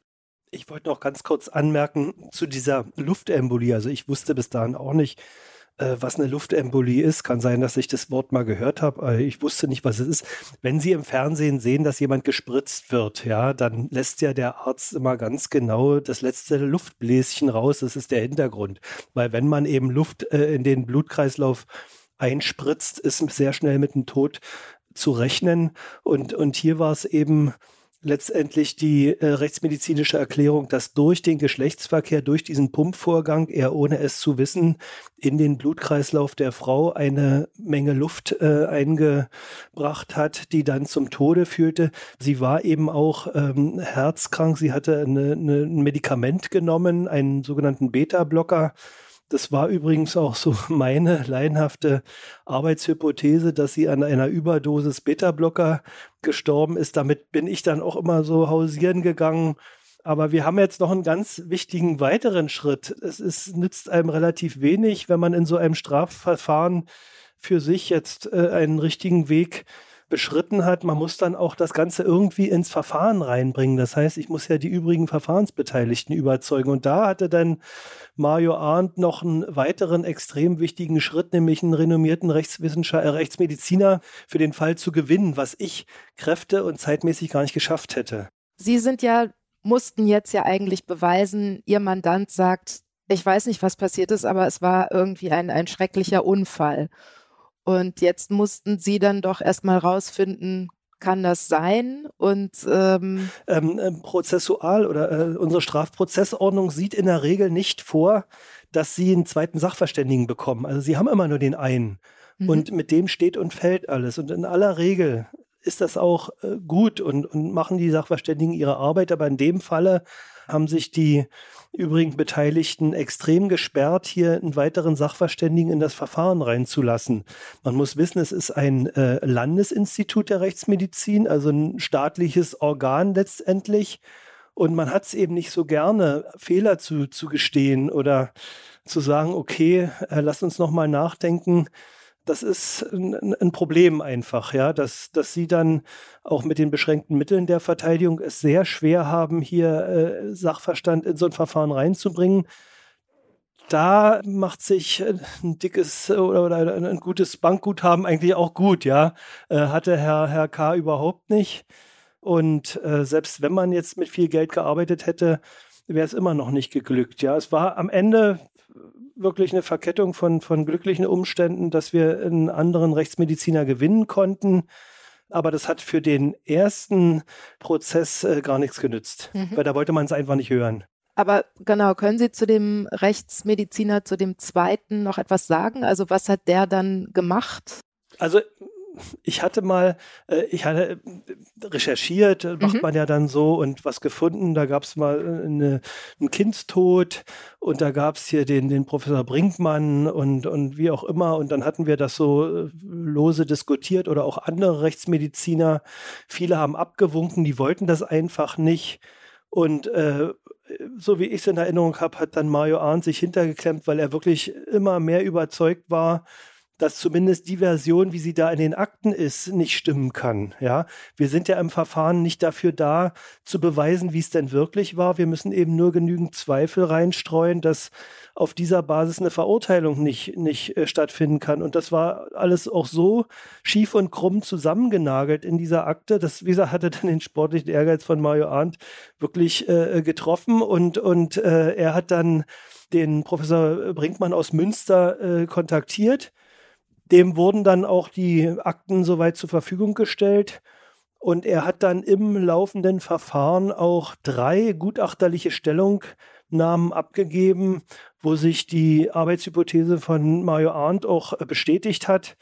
Ich wollte noch ganz kurz anmerken zu dieser Luftembolie. Also ich wusste bis dahin auch nicht, äh, was eine Luftembolie ist. Kann sein, dass ich das Wort mal gehört habe. Ich wusste nicht, was es ist. Wenn Sie im Fernsehen sehen, dass jemand gespritzt wird, ja, dann lässt ja der Arzt immer ganz genau das letzte Luftbläschen raus. Das ist der Hintergrund. Weil wenn man eben Luft äh, in den Blutkreislauf einspritzt, ist sehr schnell mit dem Tod zu rechnen. Und, und hier war es eben letztendlich die äh, rechtsmedizinische Erklärung, dass durch den Geschlechtsverkehr, durch diesen Pumpvorgang, er ohne es zu wissen, in den Blutkreislauf der Frau eine Menge Luft äh, eingebracht hat, die dann zum Tode führte. Sie war eben auch ähm, herzkrank. Sie hatte eine, eine, ein Medikament genommen, einen sogenannten Beta-Blocker das war übrigens auch so meine laienhafte Arbeitshypothese, dass sie an einer Überdosis Beta-Blocker gestorben ist. Damit bin ich dann auch immer so hausieren gegangen. Aber wir haben jetzt noch einen ganz wichtigen weiteren Schritt. Es ist, nützt einem relativ wenig, wenn man in so einem Strafverfahren für sich jetzt äh, einen richtigen Weg beschritten hat, man muss dann auch das Ganze irgendwie ins Verfahren reinbringen. Das heißt, ich muss ja die übrigen Verfahrensbeteiligten überzeugen. Und da hatte dann Mario Arndt noch einen weiteren extrem wichtigen Schritt, nämlich einen renommierten Rechtswissenschaftler, äh, Rechtsmediziner für den Fall zu gewinnen, was ich kräfte- und zeitmäßig gar nicht geschafft hätte. Sie sind ja, mussten jetzt ja eigentlich beweisen, Ihr Mandant sagt, ich weiß nicht, was passiert ist, aber es war irgendwie ein, ein schrecklicher Unfall. Und jetzt mussten sie dann doch erstmal rausfinden, kann das sein? Und ähm ähm, äh, prozessual oder äh, unsere Strafprozessordnung sieht in der Regel nicht vor, dass sie einen zweiten Sachverständigen bekommen. Also sie haben immer nur den einen. Mhm. Und mit dem steht und fällt alles. Und in aller Regel ist das auch äh, gut und, und machen die Sachverständigen ihre Arbeit. Aber in dem Falle haben sich die übrigen Beteiligten extrem gesperrt, hier einen weiteren Sachverständigen in das Verfahren reinzulassen. Man muss wissen, es ist ein äh, Landesinstitut der Rechtsmedizin, also ein staatliches Organ letztendlich. Und man hat es eben nicht so gerne, Fehler zu, zu gestehen oder zu sagen, okay, äh, lass uns nochmal nachdenken, das ist ein, ein, Problem einfach, ja, dass, dass sie dann auch mit den beschränkten Mitteln der Verteidigung es sehr schwer haben, hier äh, Sachverstand in so ein Verfahren reinzubringen. Da macht sich ein dickes oder, oder ein gutes Bankguthaben eigentlich auch gut, ja. Äh, hatte Herr, Herr K. überhaupt nicht. Und äh, selbst wenn man jetzt mit viel Geld gearbeitet hätte, wäre es immer noch nicht geglückt. Ja, es war am Ende wirklich eine Verkettung von, von glücklichen Umständen, dass wir einen anderen Rechtsmediziner gewinnen konnten. Aber das hat für den ersten Prozess äh, gar nichts genützt, mhm. weil da wollte man es einfach nicht hören. Aber genau, können Sie zu dem Rechtsmediziner, zu dem zweiten noch etwas sagen? Also was hat der dann gemacht? Also ich hatte mal, äh, ich hatte äh, recherchiert, äh, macht mhm. man ja dann so und was gefunden. Da gab es mal eine, einen Kindstod und da gab es hier den, den Professor Brinkmann und, und wie auch immer. Und dann hatten wir das so lose diskutiert oder auch andere Rechtsmediziner. Viele haben abgewunken, die wollten das einfach nicht. Und äh, so wie ich es in Erinnerung habe, hat dann Mario Arndt sich hintergeklemmt, weil er wirklich immer mehr überzeugt war, dass zumindest die Version, wie sie da in den Akten ist, nicht stimmen kann. Ja, wir sind ja im Verfahren nicht dafür da, zu beweisen, wie es denn wirklich war. Wir müssen eben nur genügend Zweifel reinstreuen, dass auf dieser Basis eine Verurteilung nicht, nicht äh, stattfinden kann. Und das war alles auch so schief und krumm zusammengenagelt in dieser Akte. Das, wie hatte dann den sportlichen Ehrgeiz von Mario Arndt wirklich äh, getroffen und, und äh, er hat dann den Professor Brinkmann aus Münster äh, kontaktiert dem wurden dann auch die Akten soweit zur Verfügung gestellt. Und er hat dann im laufenden Verfahren auch drei gutachterliche Stellungnahmen abgegeben, wo sich die Arbeitshypothese von Mario Arndt auch bestätigt hat.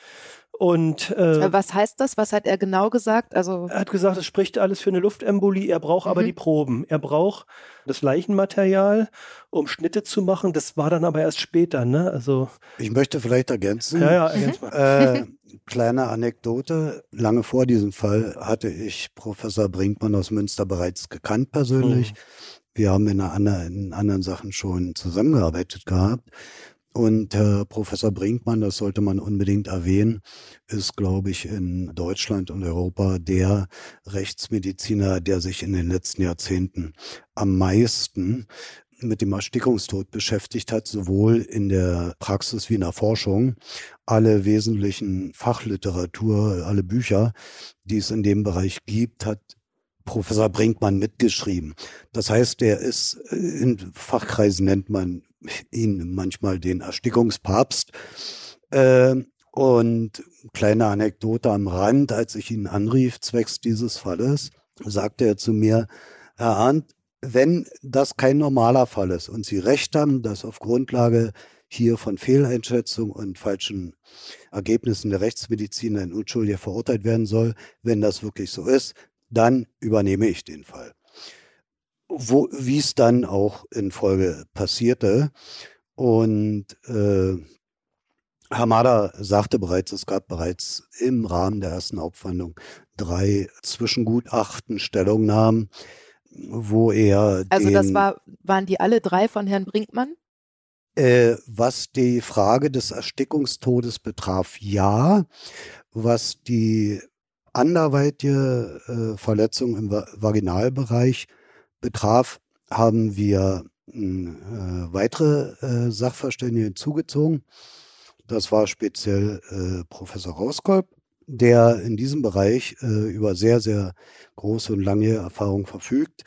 Und äh, was heißt das? Was hat er genau gesagt? Also er hat gesagt, es spricht alles für eine Luftembolie. Er braucht mhm. aber die Proben. Er braucht das Leichenmaterial, um Schnitte zu machen. Das war dann aber erst später. Ne? Also ich möchte vielleicht ergänzen. Ja, ja, ergänz mal. Äh, kleine Anekdote. Lange vor diesem Fall hatte ich Professor Brinkmann aus Münster bereits gekannt persönlich. Hm. Wir haben in, einer, in anderen Sachen schon zusammengearbeitet gehabt. Und Herr Professor Brinkmann, das sollte man unbedingt erwähnen, ist, glaube ich, in Deutschland und Europa der Rechtsmediziner, der sich in den letzten Jahrzehnten am meisten mit dem Erstickungstod beschäftigt hat, sowohl in der Praxis wie in der Forschung. Alle wesentlichen Fachliteratur, alle Bücher, die es in dem Bereich gibt, hat Professor Brinkmann mitgeschrieben. Das heißt, er ist in Fachkreisen nennt man ihn manchmal den Erstickungspapst. Äh, und kleine Anekdote am Rand, als ich ihn anrief, zwecks dieses Falles, sagte er zu mir, Herr Arndt, wenn das kein normaler Fall ist und Sie recht haben, dass auf Grundlage hier von Fehleinschätzung und falschen Ergebnissen der Rechtsmedizin ein Unschuldiger verurteilt werden soll, wenn das wirklich so ist, dann übernehme ich den Fall wo, wie es dann auch in Folge passierte. Und äh, Hamada sagte bereits, es gab bereits im Rahmen der ersten Hauptverhandlung drei Zwischengutachten, Stellungnahmen, wo er. Also das war, waren die alle drei von Herrn Brinkmann? Äh, was die Frage des Erstickungstodes betraf, ja. Was die anderweitige äh, Verletzung im Vaginalbereich betraf, haben wir äh, weitere äh, Sachverständige hinzugezogen. Das war speziell äh, Professor Rauskolb, der in diesem Bereich äh, über sehr, sehr große und lange Erfahrung verfügt,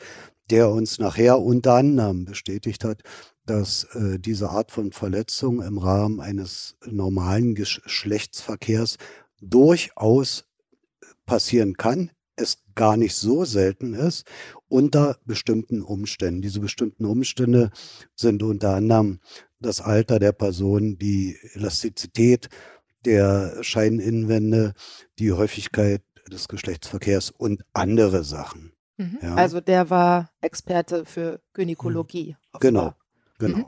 der uns nachher unter anderem bestätigt hat, dass äh, diese Art von Verletzung im Rahmen eines normalen Geschlechtsverkehrs durchaus passieren kann, es gar nicht so selten ist, unter bestimmten Umständen. Diese bestimmten Umstände sind unter anderem das Alter der Person, die Elastizität der Scheininnenwände, die Häufigkeit des Geschlechtsverkehrs und andere Sachen. Mhm. Ja. Also der war Experte für Gynäkologie. Genau, genau. Mhm.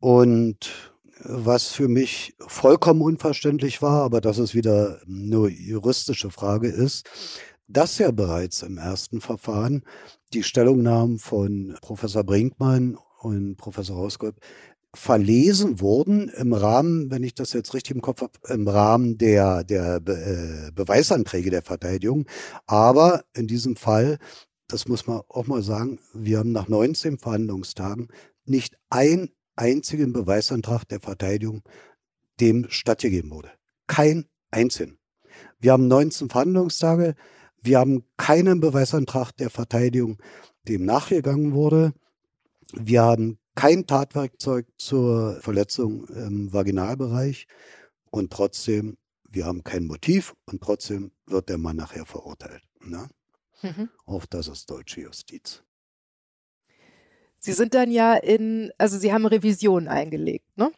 Und was für mich vollkommen unverständlich war, aber das ist wieder nur juristische Frage ist, dass ja bereits im ersten Verfahren die Stellungnahmen von Professor Brinkmann und Professor Hausgold verlesen wurden im Rahmen, wenn ich das jetzt richtig im Kopf habe, im Rahmen der, der Be äh, Beweisanträge der Verteidigung. Aber in diesem Fall, das muss man auch mal sagen, wir haben nach 19 Verhandlungstagen nicht einen einzigen Beweisantrag der Verteidigung dem stattgegeben wurde. Kein einzigen. Wir haben 19 Verhandlungstage, wir haben keinen Beweisantrag der Verteidigung, dem nachgegangen wurde. Wir haben kein Tatwerkzeug zur Verletzung im Vaginalbereich und trotzdem, wir haben kein Motiv und trotzdem wird der Mann nachher verurteilt. Ne? Mhm. Auch das ist deutsche Justiz. Sie sind dann ja in, also Sie haben Revision eingelegt, ne?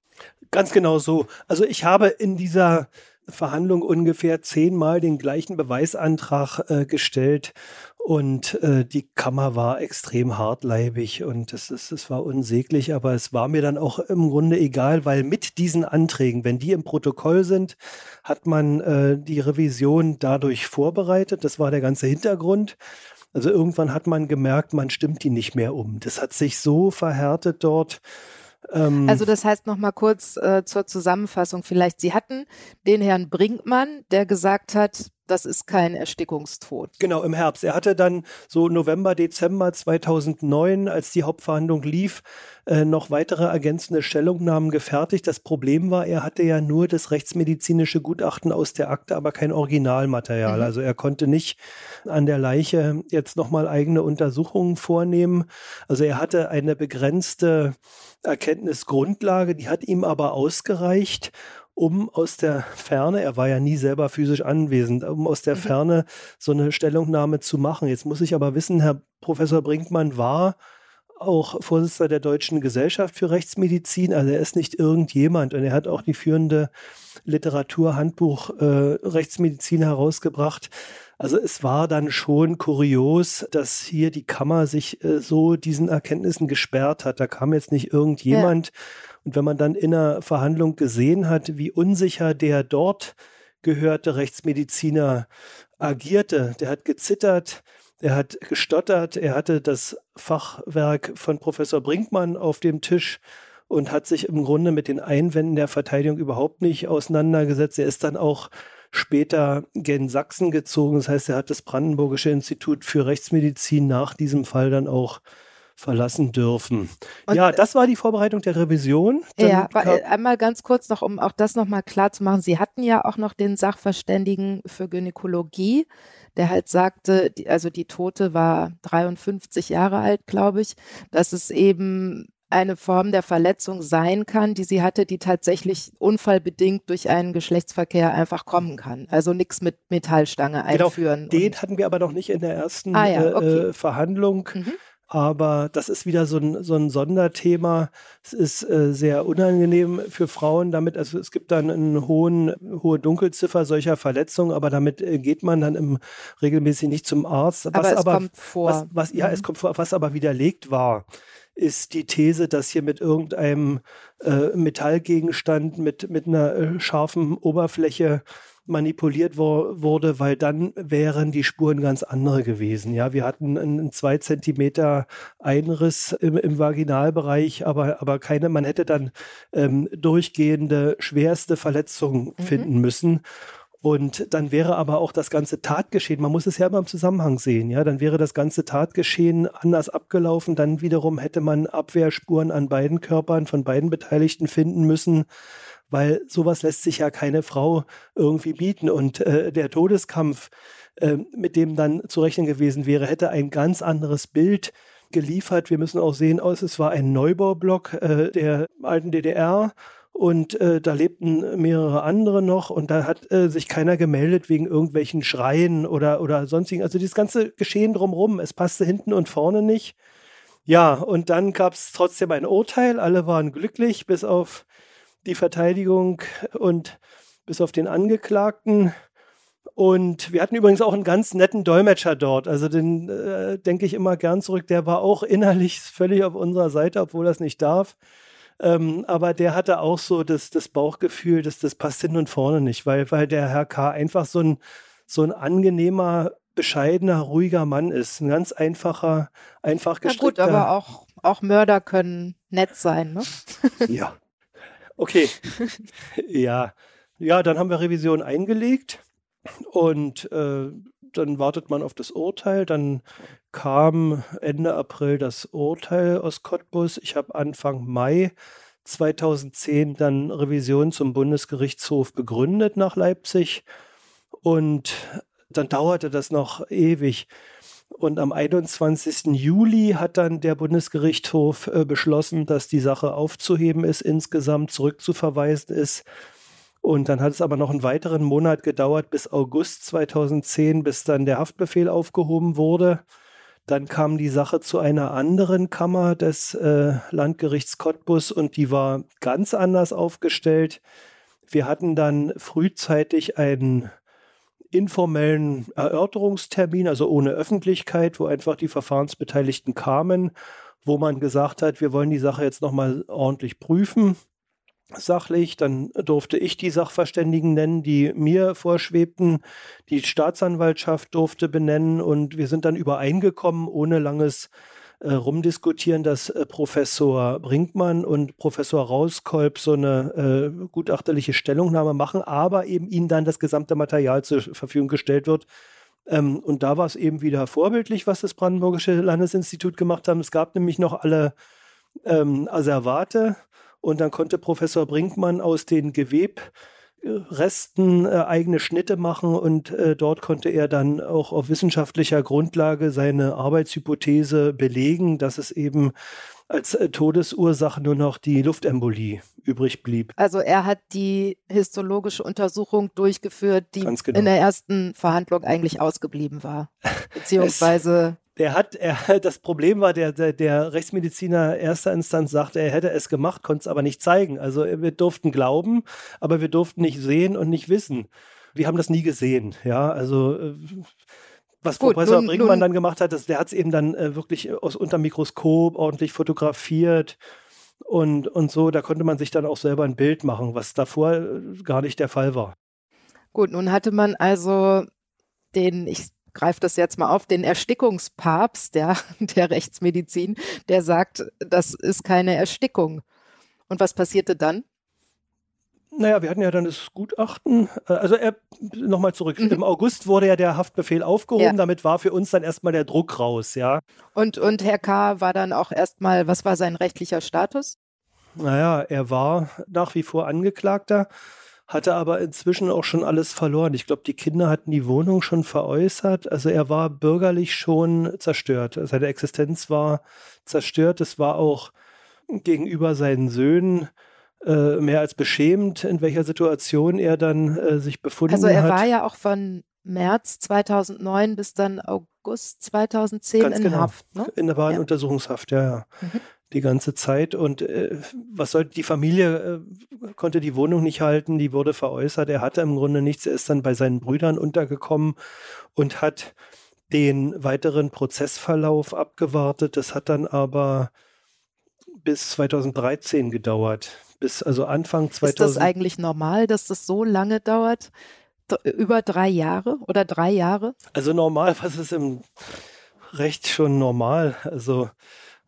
Ganz genau so. Also ich habe in dieser Verhandlung ungefähr zehnmal den gleichen Beweisantrag äh, gestellt und äh, die Kammer war extrem hartleibig und es, es, es war unsäglich, aber es war mir dann auch im Grunde egal, weil mit diesen Anträgen, wenn die im Protokoll sind, hat man äh, die Revision dadurch vorbereitet. Das war der ganze Hintergrund. Also irgendwann hat man gemerkt, man stimmt die nicht mehr um. Das hat sich so verhärtet dort. Ähm, also das heißt noch mal kurz äh, zur Zusammenfassung vielleicht. Sie hatten den Herrn Brinkmann, der gesagt hat, das ist kein Erstickungstod. Genau, im Herbst. Er hatte dann so November, Dezember 2009, als die Hauptverhandlung lief, äh, noch weitere ergänzende Stellungnahmen gefertigt. Das Problem war, er hatte ja nur das rechtsmedizinische Gutachten aus der Akte, aber kein Originalmaterial. Mhm. Also er konnte nicht an der Leiche jetzt nochmal eigene Untersuchungen vornehmen. Also er hatte eine begrenzte Erkenntnisgrundlage, die hat ihm aber ausgereicht, um aus der Ferne, er war ja nie selber physisch anwesend, um aus der mhm. Ferne so eine Stellungnahme zu machen. Jetzt muss ich aber wissen, Herr Professor Brinkmann war auch Vorsitzender der Deutschen Gesellschaft für Rechtsmedizin. Also er ist nicht irgendjemand und er hat auch die führende Literaturhandbuch äh, Rechtsmedizin herausgebracht. Also es war dann schon kurios, dass hier die Kammer sich äh, so diesen Erkenntnissen gesperrt hat. Da kam jetzt nicht irgendjemand. Ja. Und wenn man dann in einer Verhandlung gesehen hat, wie unsicher der dort gehörte Rechtsmediziner agierte, der hat gezittert, er hat gestottert, er hatte das Fachwerk von Professor Brinkmann auf dem Tisch und hat sich im Grunde mit den Einwänden der Verteidigung überhaupt nicht auseinandergesetzt. Er ist dann auch später gen Sachsen gezogen. Das heißt, er hat das Brandenburgische Institut für Rechtsmedizin nach diesem Fall dann auch verlassen dürfen. Und ja, das war die Vorbereitung der Revision. Dann ja, äh, einmal ganz kurz noch, um auch das nochmal klar zu machen. Sie hatten ja auch noch den Sachverständigen für Gynäkologie, der halt sagte, also die Tote war 53 Jahre alt, glaube ich, dass es eben eine Form der Verletzung sein kann, die sie hatte, die tatsächlich unfallbedingt durch einen Geschlechtsverkehr einfach kommen kann. Also nichts mit Metallstange genau, einführen. Genau, den hatten wir aber noch nicht in der ersten ah, ja, äh, okay. äh, Verhandlung. Mhm. Aber das ist wieder so ein, so ein Sonderthema. Es ist äh, sehr unangenehm für Frauen damit. Also es gibt dann eine hohen, hohe Dunkelziffer solcher Verletzungen, aber damit äh, geht man dann im, regelmäßig nicht zum Arzt. Was aber es aber, kommt vor. Was, was, ja, mhm. es kommt vor. Was aber widerlegt war, ist die These, dass hier mit irgendeinem äh, Metallgegenstand mit, mit einer äh, scharfen Oberfläche manipuliert wo, wurde, weil dann wären die Spuren ganz andere gewesen. Ja, wir hatten einen zwei Zentimeter Einriss im, im Vaginalbereich, aber, aber keine, man hätte dann ähm, durchgehende schwerste Verletzungen mhm. finden müssen. Und dann wäre aber auch das ganze Tatgeschehen, man muss es ja immer im Zusammenhang sehen, ja, dann wäre das ganze Tatgeschehen anders abgelaufen, dann wiederum hätte man Abwehrspuren an beiden Körpern von beiden Beteiligten finden müssen weil sowas lässt sich ja keine Frau irgendwie bieten. Und äh, der Todeskampf, äh, mit dem dann zu rechnen gewesen wäre, hätte ein ganz anderes Bild geliefert. Wir müssen auch sehen, aus, es war ein Neubaublock äh, der alten DDR. Und äh, da lebten mehrere andere noch und da hat äh, sich keiner gemeldet wegen irgendwelchen Schreien oder, oder sonstigen. Also dieses ganze Geschehen drumherum, es passte hinten und vorne nicht. Ja, und dann gab es trotzdem ein Urteil. Alle waren glücklich, bis auf die Verteidigung und bis auf den Angeklagten. Und wir hatten übrigens auch einen ganz netten Dolmetscher dort. Also den äh, denke ich immer gern zurück. Der war auch innerlich völlig auf unserer Seite, obwohl das nicht darf. Ähm, aber der hatte auch so das, das Bauchgefühl, dass das passt hin und vorne nicht, weil, weil der Herr K. einfach so ein, so ein angenehmer, bescheidener, ruhiger Mann ist. Ein ganz einfacher, einfach gestrickter. Ja gut, aber auch, auch Mörder können nett sein, ne? ja. Okay. ja. Ja, dann haben wir Revision eingelegt und äh, dann wartet man auf das Urteil. Dann kam Ende April das Urteil aus Cottbus. Ich habe Anfang Mai 2010 dann Revision zum Bundesgerichtshof begründet nach Leipzig und dann dauerte das noch ewig. Und am 21. Juli hat dann der Bundesgerichtshof äh, beschlossen, dass die Sache aufzuheben ist, insgesamt zurückzuverweisen ist. Und dann hat es aber noch einen weiteren Monat gedauert, bis August 2010, bis dann der Haftbefehl aufgehoben wurde. Dann kam die Sache zu einer anderen Kammer des äh, Landgerichts Cottbus und die war ganz anders aufgestellt. Wir hatten dann frühzeitig einen informellen Erörterungstermin, also ohne Öffentlichkeit, wo einfach die Verfahrensbeteiligten kamen, wo man gesagt hat, wir wollen die Sache jetzt nochmal ordentlich prüfen, sachlich. Dann durfte ich die Sachverständigen nennen, die mir vorschwebten. Die Staatsanwaltschaft durfte benennen und wir sind dann übereingekommen, ohne langes äh, rumdiskutieren, dass äh, Professor Brinkmann und Professor Rauskolb so eine äh, gutachterliche Stellungnahme machen, aber eben ihnen dann das gesamte Material zur Verfügung gestellt wird. Ähm, und da war es eben wieder vorbildlich, was das Brandenburgische Landesinstitut gemacht haben. Es gab nämlich noch alle ähm, Asservate und dann konnte Professor Brinkmann aus den Geweb Resten äh, eigene Schnitte machen und äh, dort konnte er dann auch auf wissenschaftlicher Grundlage seine Arbeitshypothese belegen, dass es eben als äh, Todesursache nur noch die Luftembolie übrig blieb. Also er hat die histologische Untersuchung durchgeführt, die genau. in der ersten Verhandlung eigentlich ausgeblieben war. Beziehungsweise Der hat, er, das Problem war, der, der, der Rechtsmediziner erster Instanz sagte, er hätte es gemacht, konnte es aber nicht zeigen. Also wir durften glauben, aber wir durften nicht sehen und nicht wissen. Wir haben das nie gesehen, ja, also äh, was Gut, Professor nun, Brinkmann nun, dann gemacht hat, das, der hat es eben dann äh, wirklich aus unter Mikroskop ordentlich fotografiert und, und so, da konnte man sich dann auch selber ein Bild machen, was davor äh, gar nicht der Fall war. Gut, nun hatte man also den, ich greife das jetzt mal auf, den Erstickungspapst der, der Rechtsmedizin, der sagt, das ist keine Erstickung. Und was passierte dann? Naja, wir hatten ja dann das Gutachten. Äh, also nochmal zurück. Mhm. Im August wurde ja der Haftbefehl aufgehoben. Ja. Damit war für uns dann erstmal der Druck raus, ja. Und, und Herr K. war dann auch erstmal, was war sein rechtlicher Status? Naja, er war nach wie vor Angeklagter, hatte aber inzwischen auch schon alles verloren. Ich glaube, die Kinder hatten die Wohnung schon veräußert. Also er war bürgerlich schon zerstört. Seine Existenz war zerstört. Es war auch gegenüber seinen Söhnen äh, mehr als beschämend, in welcher Situation er dann äh, sich befunden hat. Also er hat. war ja auch von März 2009 bis dann August 2010 Ganz in genau. Haft. Ne? In der wahren ja. Untersuchungshaft, ja, ja. Mhm. Die ganze Zeit. Und äh, was sollte die Familie, äh, konnte die Wohnung nicht halten, die wurde veräußert. Er hatte im Grunde nichts. Er ist dann bei seinen Brüdern untergekommen und hat den weiteren Prozessverlauf abgewartet. Das hat dann aber bis 2013 gedauert bis also Anfang 2000. Ist das eigentlich normal, dass das so lange dauert? Über drei Jahre oder drei Jahre? Also normal, was ist im Recht schon normal? Also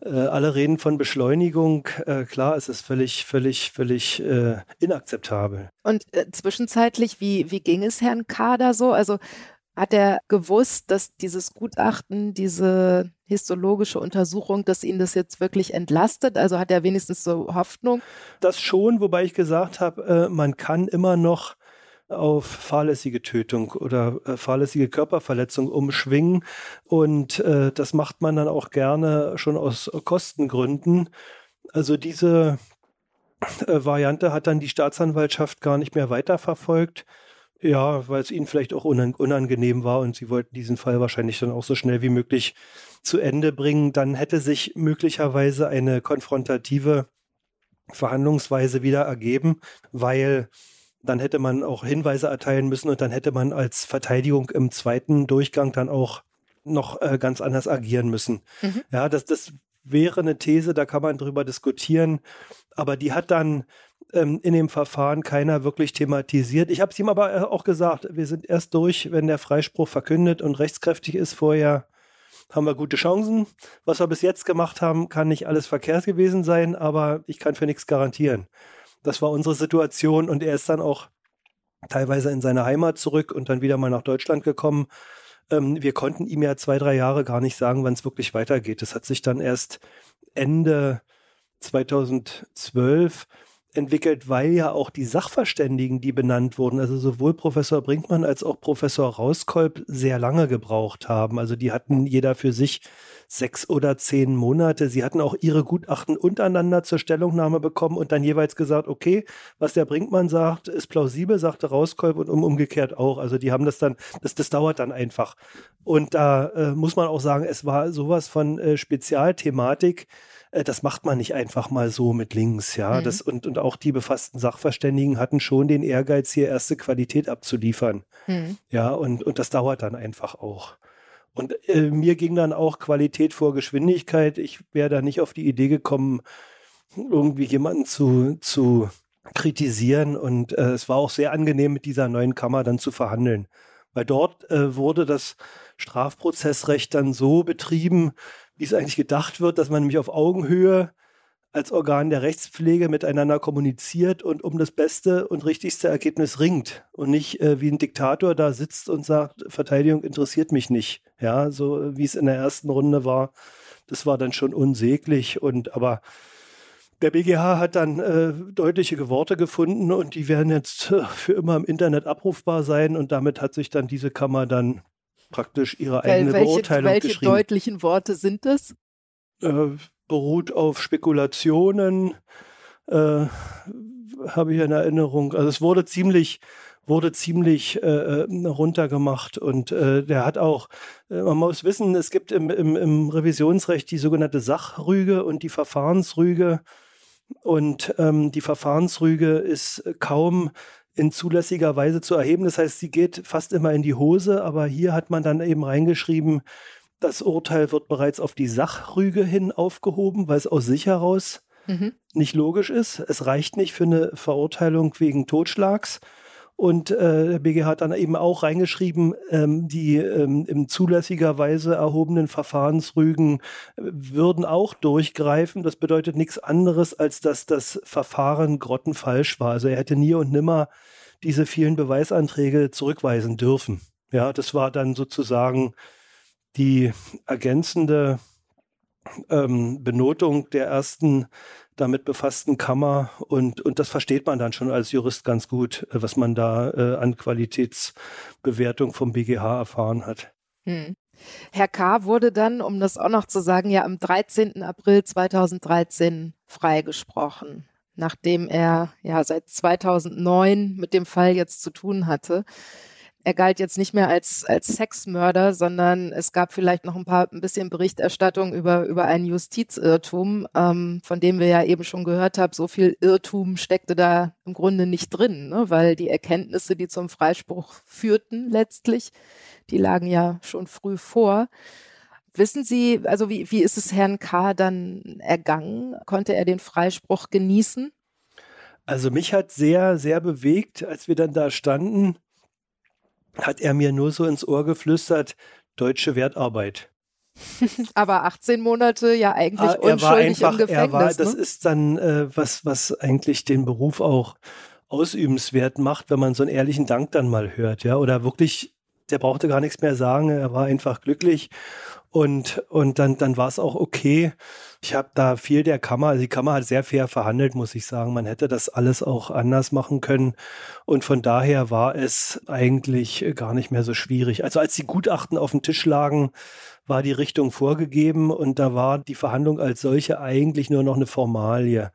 alle reden von Beschleunigung. Äh, klar, es ist völlig, völlig, völlig äh, inakzeptabel. Und äh, zwischenzeitlich, wie, wie ging es Herrn Kader so? Also hat er gewusst, dass dieses Gutachten, diese histologische Untersuchung, dass ihn das jetzt wirklich entlastet? Also hat er wenigstens so Hoffnung? Das schon, wobei ich gesagt habe, äh, man kann immer noch auf fahrlässige Tötung oder äh, fahrlässige Körperverletzung umschwingen. Und äh, das macht man dann auch gerne schon aus Kostengründen. Also diese äh, Variante hat dann die Staatsanwaltschaft gar nicht mehr weiterverfolgt. Ja, weil es ihnen vielleicht auch unangenehm war und sie wollten diesen Fall wahrscheinlich dann auch so schnell wie möglich zu Ende bringen. Dann hätte sich möglicherweise eine konfrontative Verhandlungsweise wieder ergeben, weil dann hätte man auch Hinweise erteilen müssen und dann hätte man als Verteidigung im zweiten Durchgang dann auch noch äh, ganz anders agieren müssen. Mhm. Ja, das, das wäre eine These, da kann man drüber diskutieren, aber die hat dann ähm, in dem Verfahren keiner wirklich thematisiert. Ich habe es ihm aber äh, auch gesagt, wir sind erst durch, wenn der Freispruch verkündet und rechtskräftig ist. Vorher haben wir gute Chancen. Was wir bis jetzt gemacht haben, kann nicht alles verkehrt gewesen sein, aber ich kann für nichts garantieren. Das war unsere Situation und er ist dann auch teilweise in seine Heimat zurück und dann wieder mal nach Deutschland gekommen. Ähm, wir konnten ihm ja zwei, drei Jahre gar nicht sagen, wann es wirklich weitergeht. Das hat sich dann erst Ende 2012 entwickelt, weil ja auch die Sachverständigen, die benannt wurden, also sowohl Professor Brinkmann als auch Professor Rauskolb sehr lange gebraucht haben. Also die hatten jeder für sich sechs oder zehn Monate. Sie hatten auch ihre Gutachten untereinander zur Stellungnahme bekommen und dann jeweils gesagt, okay, was der Brinkmann sagt, ist plausibel, sagte Rauskolb und um, umgekehrt auch. Also die haben das dann, das, das dauert dann einfach. Und da äh, muss man auch sagen, es war sowas von äh, Spezialthematik, äh, das macht man nicht einfach mal so mit links, ja. Mhm. Das, und, und auch die befassten Sachverständigen hatten schon den Ehrgeiz, hier erste Qualität abzuliefern. Mhm. Ja, und, und das dauert dann einfach auch. Und äh, mir ging dann auch Qualität vor Geschwindigkeit. Ich wäre da nicht auf die Idee gekommen, irgendwie jemanden zu, zu kritisieren. Und äh, es war auch sehr angenehm, mit dieser neuen Kammer dann zu verhandeln. Weil dort äh, wurde das Strafprozessrecht dann so betrieben, wie es eigentlich gedacht wird, dass man nämlich auf Augenhöhe als Organ der Rechtspflege miteinander kommuniziert und um das beste und richtigste Ergebnis ringt und nicht äh, wie ein Diktator da sitzt und sagt, Verteidigung interessiert mich nicht. Ja, so wie es in der ersten Runde war, das war dann schon unsäglich und aber der BGH hat dann äh, deutliche Worte gefunden und die werden jetzt äh, für immer im Internet abrufbar sein und damit hat sich dann diese Kammer dann praktisch ihre eigene welche, Beurteilung welche geschrieben. Welche deutlichen Worte sind das? Äh, beruht auf Spekulationen, äh, habe ich in Erinnerung. Also es wurde ziemlich wurde ziemlich äh, äh, runtergemacht und äh, der hat auch, äh, man muss wissen, es gibt im, im, im Revisionsrecht die sogenannte Sachrüge und die Verfahrensrüge und ähm, die Verfahrensrüge ist kaum in zulässiger Weise zu erheben. Das heißt, sie geht fast immer in die Hose, aber hier hat man dann eben reingeschrieben, das Urteil wird bereits auf die Sachrüge hin aufgehoben, weil es aus sich heraus mhm. nicht logisch ist. Es reicht nicht für eine Verurteilung wegen Totschlags. Und äh, der BGH hat dann eben auch reingeschrieben, ähm, die ähm, in zulässiger Weise erhobenen Verfahrensrügen äh, würden auch durchgreifen. Das bedeutet nichts anderes, als dass das Verfahren grottenfalsch war. Also er hätte nie und nimmer diese vielen Beweisanträge zurückweisen dürfen. Ja, das war dann sozusagen die ergänzende ähm, Benotung der ersten damit befassten Kammer und, und das versteht man dann schon als Jurist ganz gut, äh, was man da äh, an Qualitätsbewertung vom BGH erfahren hat. Hm. Herr K. wurde dann, um das auch noch zu sagen, ja am 13. April 2013 freigesprochen, nachdem er ja seit 2009 mit dem Fall jetzt zu tun hatte er galt jetzt nicht mehr als, als Sexmörder, sondern es gab vielleicht noch ein paar ein bisschen Berichterstattung über, über einen Justizirrtum, ähm, von dem wir ja eben schon gehört haben, so viel Irrtum steckte da im Grunde nicht drin, ne? weil die Erkenntnisse, die zum Freispruch führten letztlich, die lagen ja schon früh vor. Wissen Sie, also wie, wie ist es Herrn K. dann ergangen? Konnte er den Freispruch genießen? Also mich hat sehr, sehr bewegt, als wir dann da standen hat er mir nur so ins Ohr geflüstert, deutsche Wertarbeit. Aber 18 Monate ja eigentlich ah, er unschuldig war einfach, im Gefängnis. Er war, das ne? ist dann äh, was, was eigentlich den Beruf auch ausübenswert macht, wenn man so einen ehrlichen Dank dann mal hört, ja, oder wirklich, der brauchte gar nichts mehr sagen, er war einfach glücklich und, und dann, dann war es auch okay. Ich habe da viel der Kammer, also die Kammer hat sehr fair verhandelt, muss ich sagen. Man hätte das alles auch anders machen können. Und von daher war es eigentlich gar nicht mehr so schwierig. Also als die Gutachten auf dem Tisch lagen, war die Richtung vorgegeben und da war die Verhandlung als solche eigentlich nur noch eine Formalie.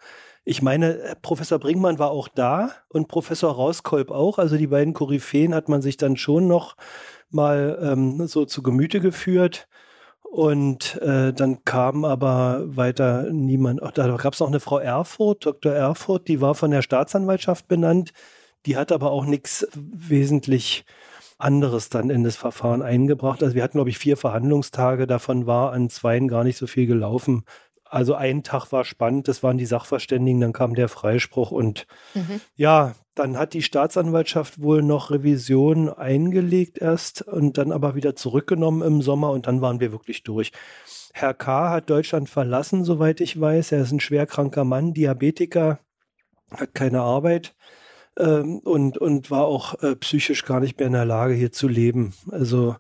Ich meine, Professor Brinkmann war auch da und Professor Rauskolb auch. Also die beiden Koryphäen hat man sich dann schon noch mal ähm, so zu Gemüte geführt. Und äh, dann kam aber weiter niemand. Ach, da gab es noch eine Frau Erfurt, Dr. Erfurt, die war von der Staatsanwaltschaft benannt. Die hat aber auch nichts wesentlich anderes dann in das Verfahren eingebracht. Also wir hatten, glaube ich, vier Verhandlungstage. Davon war an zweien gar nicht so viel gelaufen. Also ein Tag war spannend, das waren die Sachverständigen, dann kam der Freispruch und mhm. ja, dann hat die Staatsanwaltschaft wohl noch Revision eingelegt erst und dann aber wieder zurückgenommen im Sommer und dann waren wir wirklich durch. Herr K. hat Deutschland verlassen, soweit ich weiß. Er ist ein schwerkranker Mann, Diabetiker, hat keine Arbeit ähm, und, und war auch äh, psychisch gar nicht mehr in der Lage, hier zu leben. Also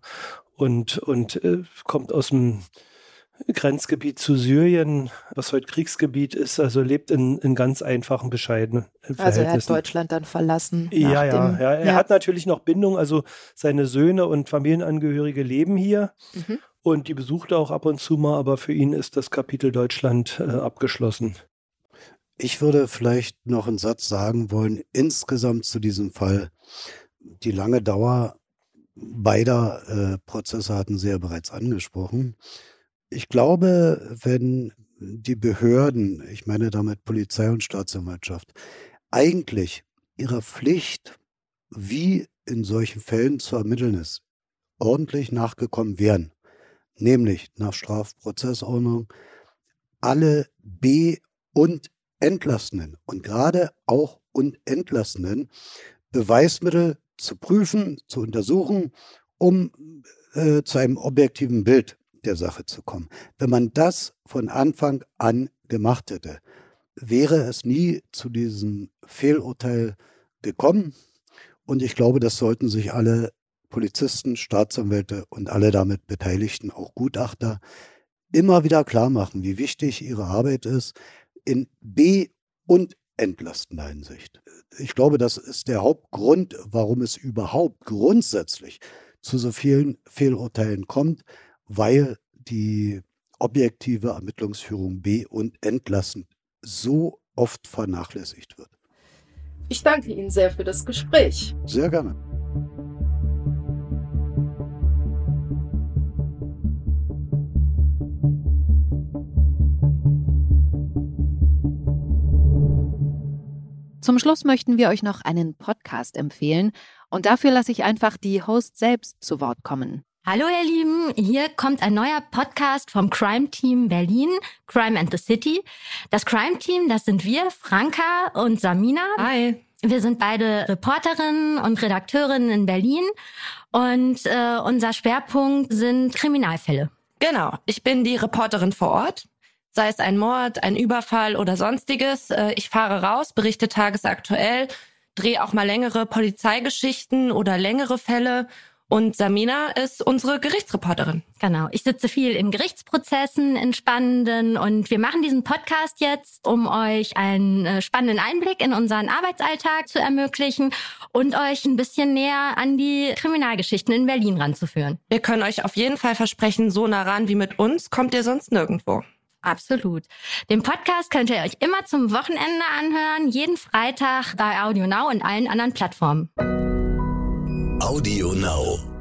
und, und äh, kommt aus dem Grenzgebiet zu Syrien, was heute Kriegsgebiet ist, also lebt in, in ganz einfachen, bescheidenen Verhältnissen. Also er hat Deutschland dann verlassen. Ja, ja, dem, ja, Er ja. hat natürlich noch Bindung, also seine Söhne und Familienangehörige leben hier mhm. und die besucht er auch ab und zu mal, aber für ihn ist das Kapitel Deutschland äh, abgeschlossen. Ich würde vielleicht noch einen Satz sagen wollen, insgesamt zu diesem Fall. Die lange Dauer beider äh, Prozesse hatten Sie ja bereits angesprochen. Ich glaube, wenn die Behörden, ich meine damit Polizei und Staatsanwaltschaft, eigentlich ihrer Pflicht, wie in solchen Fällen zu ermitteln ist, ordentlich nachgekommen wären, nämlich nach Strafprozessordnung, alle B- und Entlassenen und gerade auch und Entlassenen Beweismittel zu prüfen, zu untersuchen, um äh, zu einem objektiven Bild der Sache zu kommen. Wenn man das von Anfang an gemacht hätte, wäre es nie zu diesem Fehlurteil gekommen. Und ich glaube, das sollten sich alle Polizisten, Staatsanwälte und alle damit Beteiligten, auch Gutachter, immer wieder klar machen, wie wichtig ihre Arbeit ist in B- und entlastender Hinsicht. Ich glaube, das ist der Hauptgrund, warum es überhaupt grundsätzlich zu so vielen Fehlurteilen kommt, weil die objektive Ermittlungsführung B und entlastend so oft vernachlässigt wird. Ich danke Ihnen sehr für das Gespräch. Sehr gerne. Zum Schluss möchten wir euch noch einen Podcast empfehlen und dafür lasse ich einfach die Host selbst zu Wort kommen. Hallo ihr Lieben, hier kommt ein neuer Podcast vom Crime Team Berlin, Crime and the City. Das Crime Team, das sind wir, Franka und Samina. Hi. Wir sind beide Reporterinnen und Redakteurinnen in Berlin und äh, unser Schwerpunkt sind Kriminalfälle. Genau, ich bin die Reporterin vor Ort sei es ein Mord, ein Überfall oder sonstiges. Äh, ich fahre raus, berichte tagesaktuell, drehe auch mal längere Polizeigeschichten oder längere Fälle. Und Samina ist unsere Gerichtsreporterin. Genau. Ich sitze viel in Gerichtsprozessen, in spannenden und wir machen diesen Podcast jetzt, um euch einen äh, spannenden Einblick in unseren Arbeitsalltag zu ermöglichen und euch ein bisschen näher an die Kriminalgeschichten in Berlin ranzuführen. Wir können euch auf jeden Fall versprechen, so nah ran wie mit uns kommt ihr sonst nirgendwo. Absolut. Den Podcast könnt ihr euch immer zum Wochenende anhören, jeden Freitag bei Audio Now und allen anderen Plattformen. Audio Now.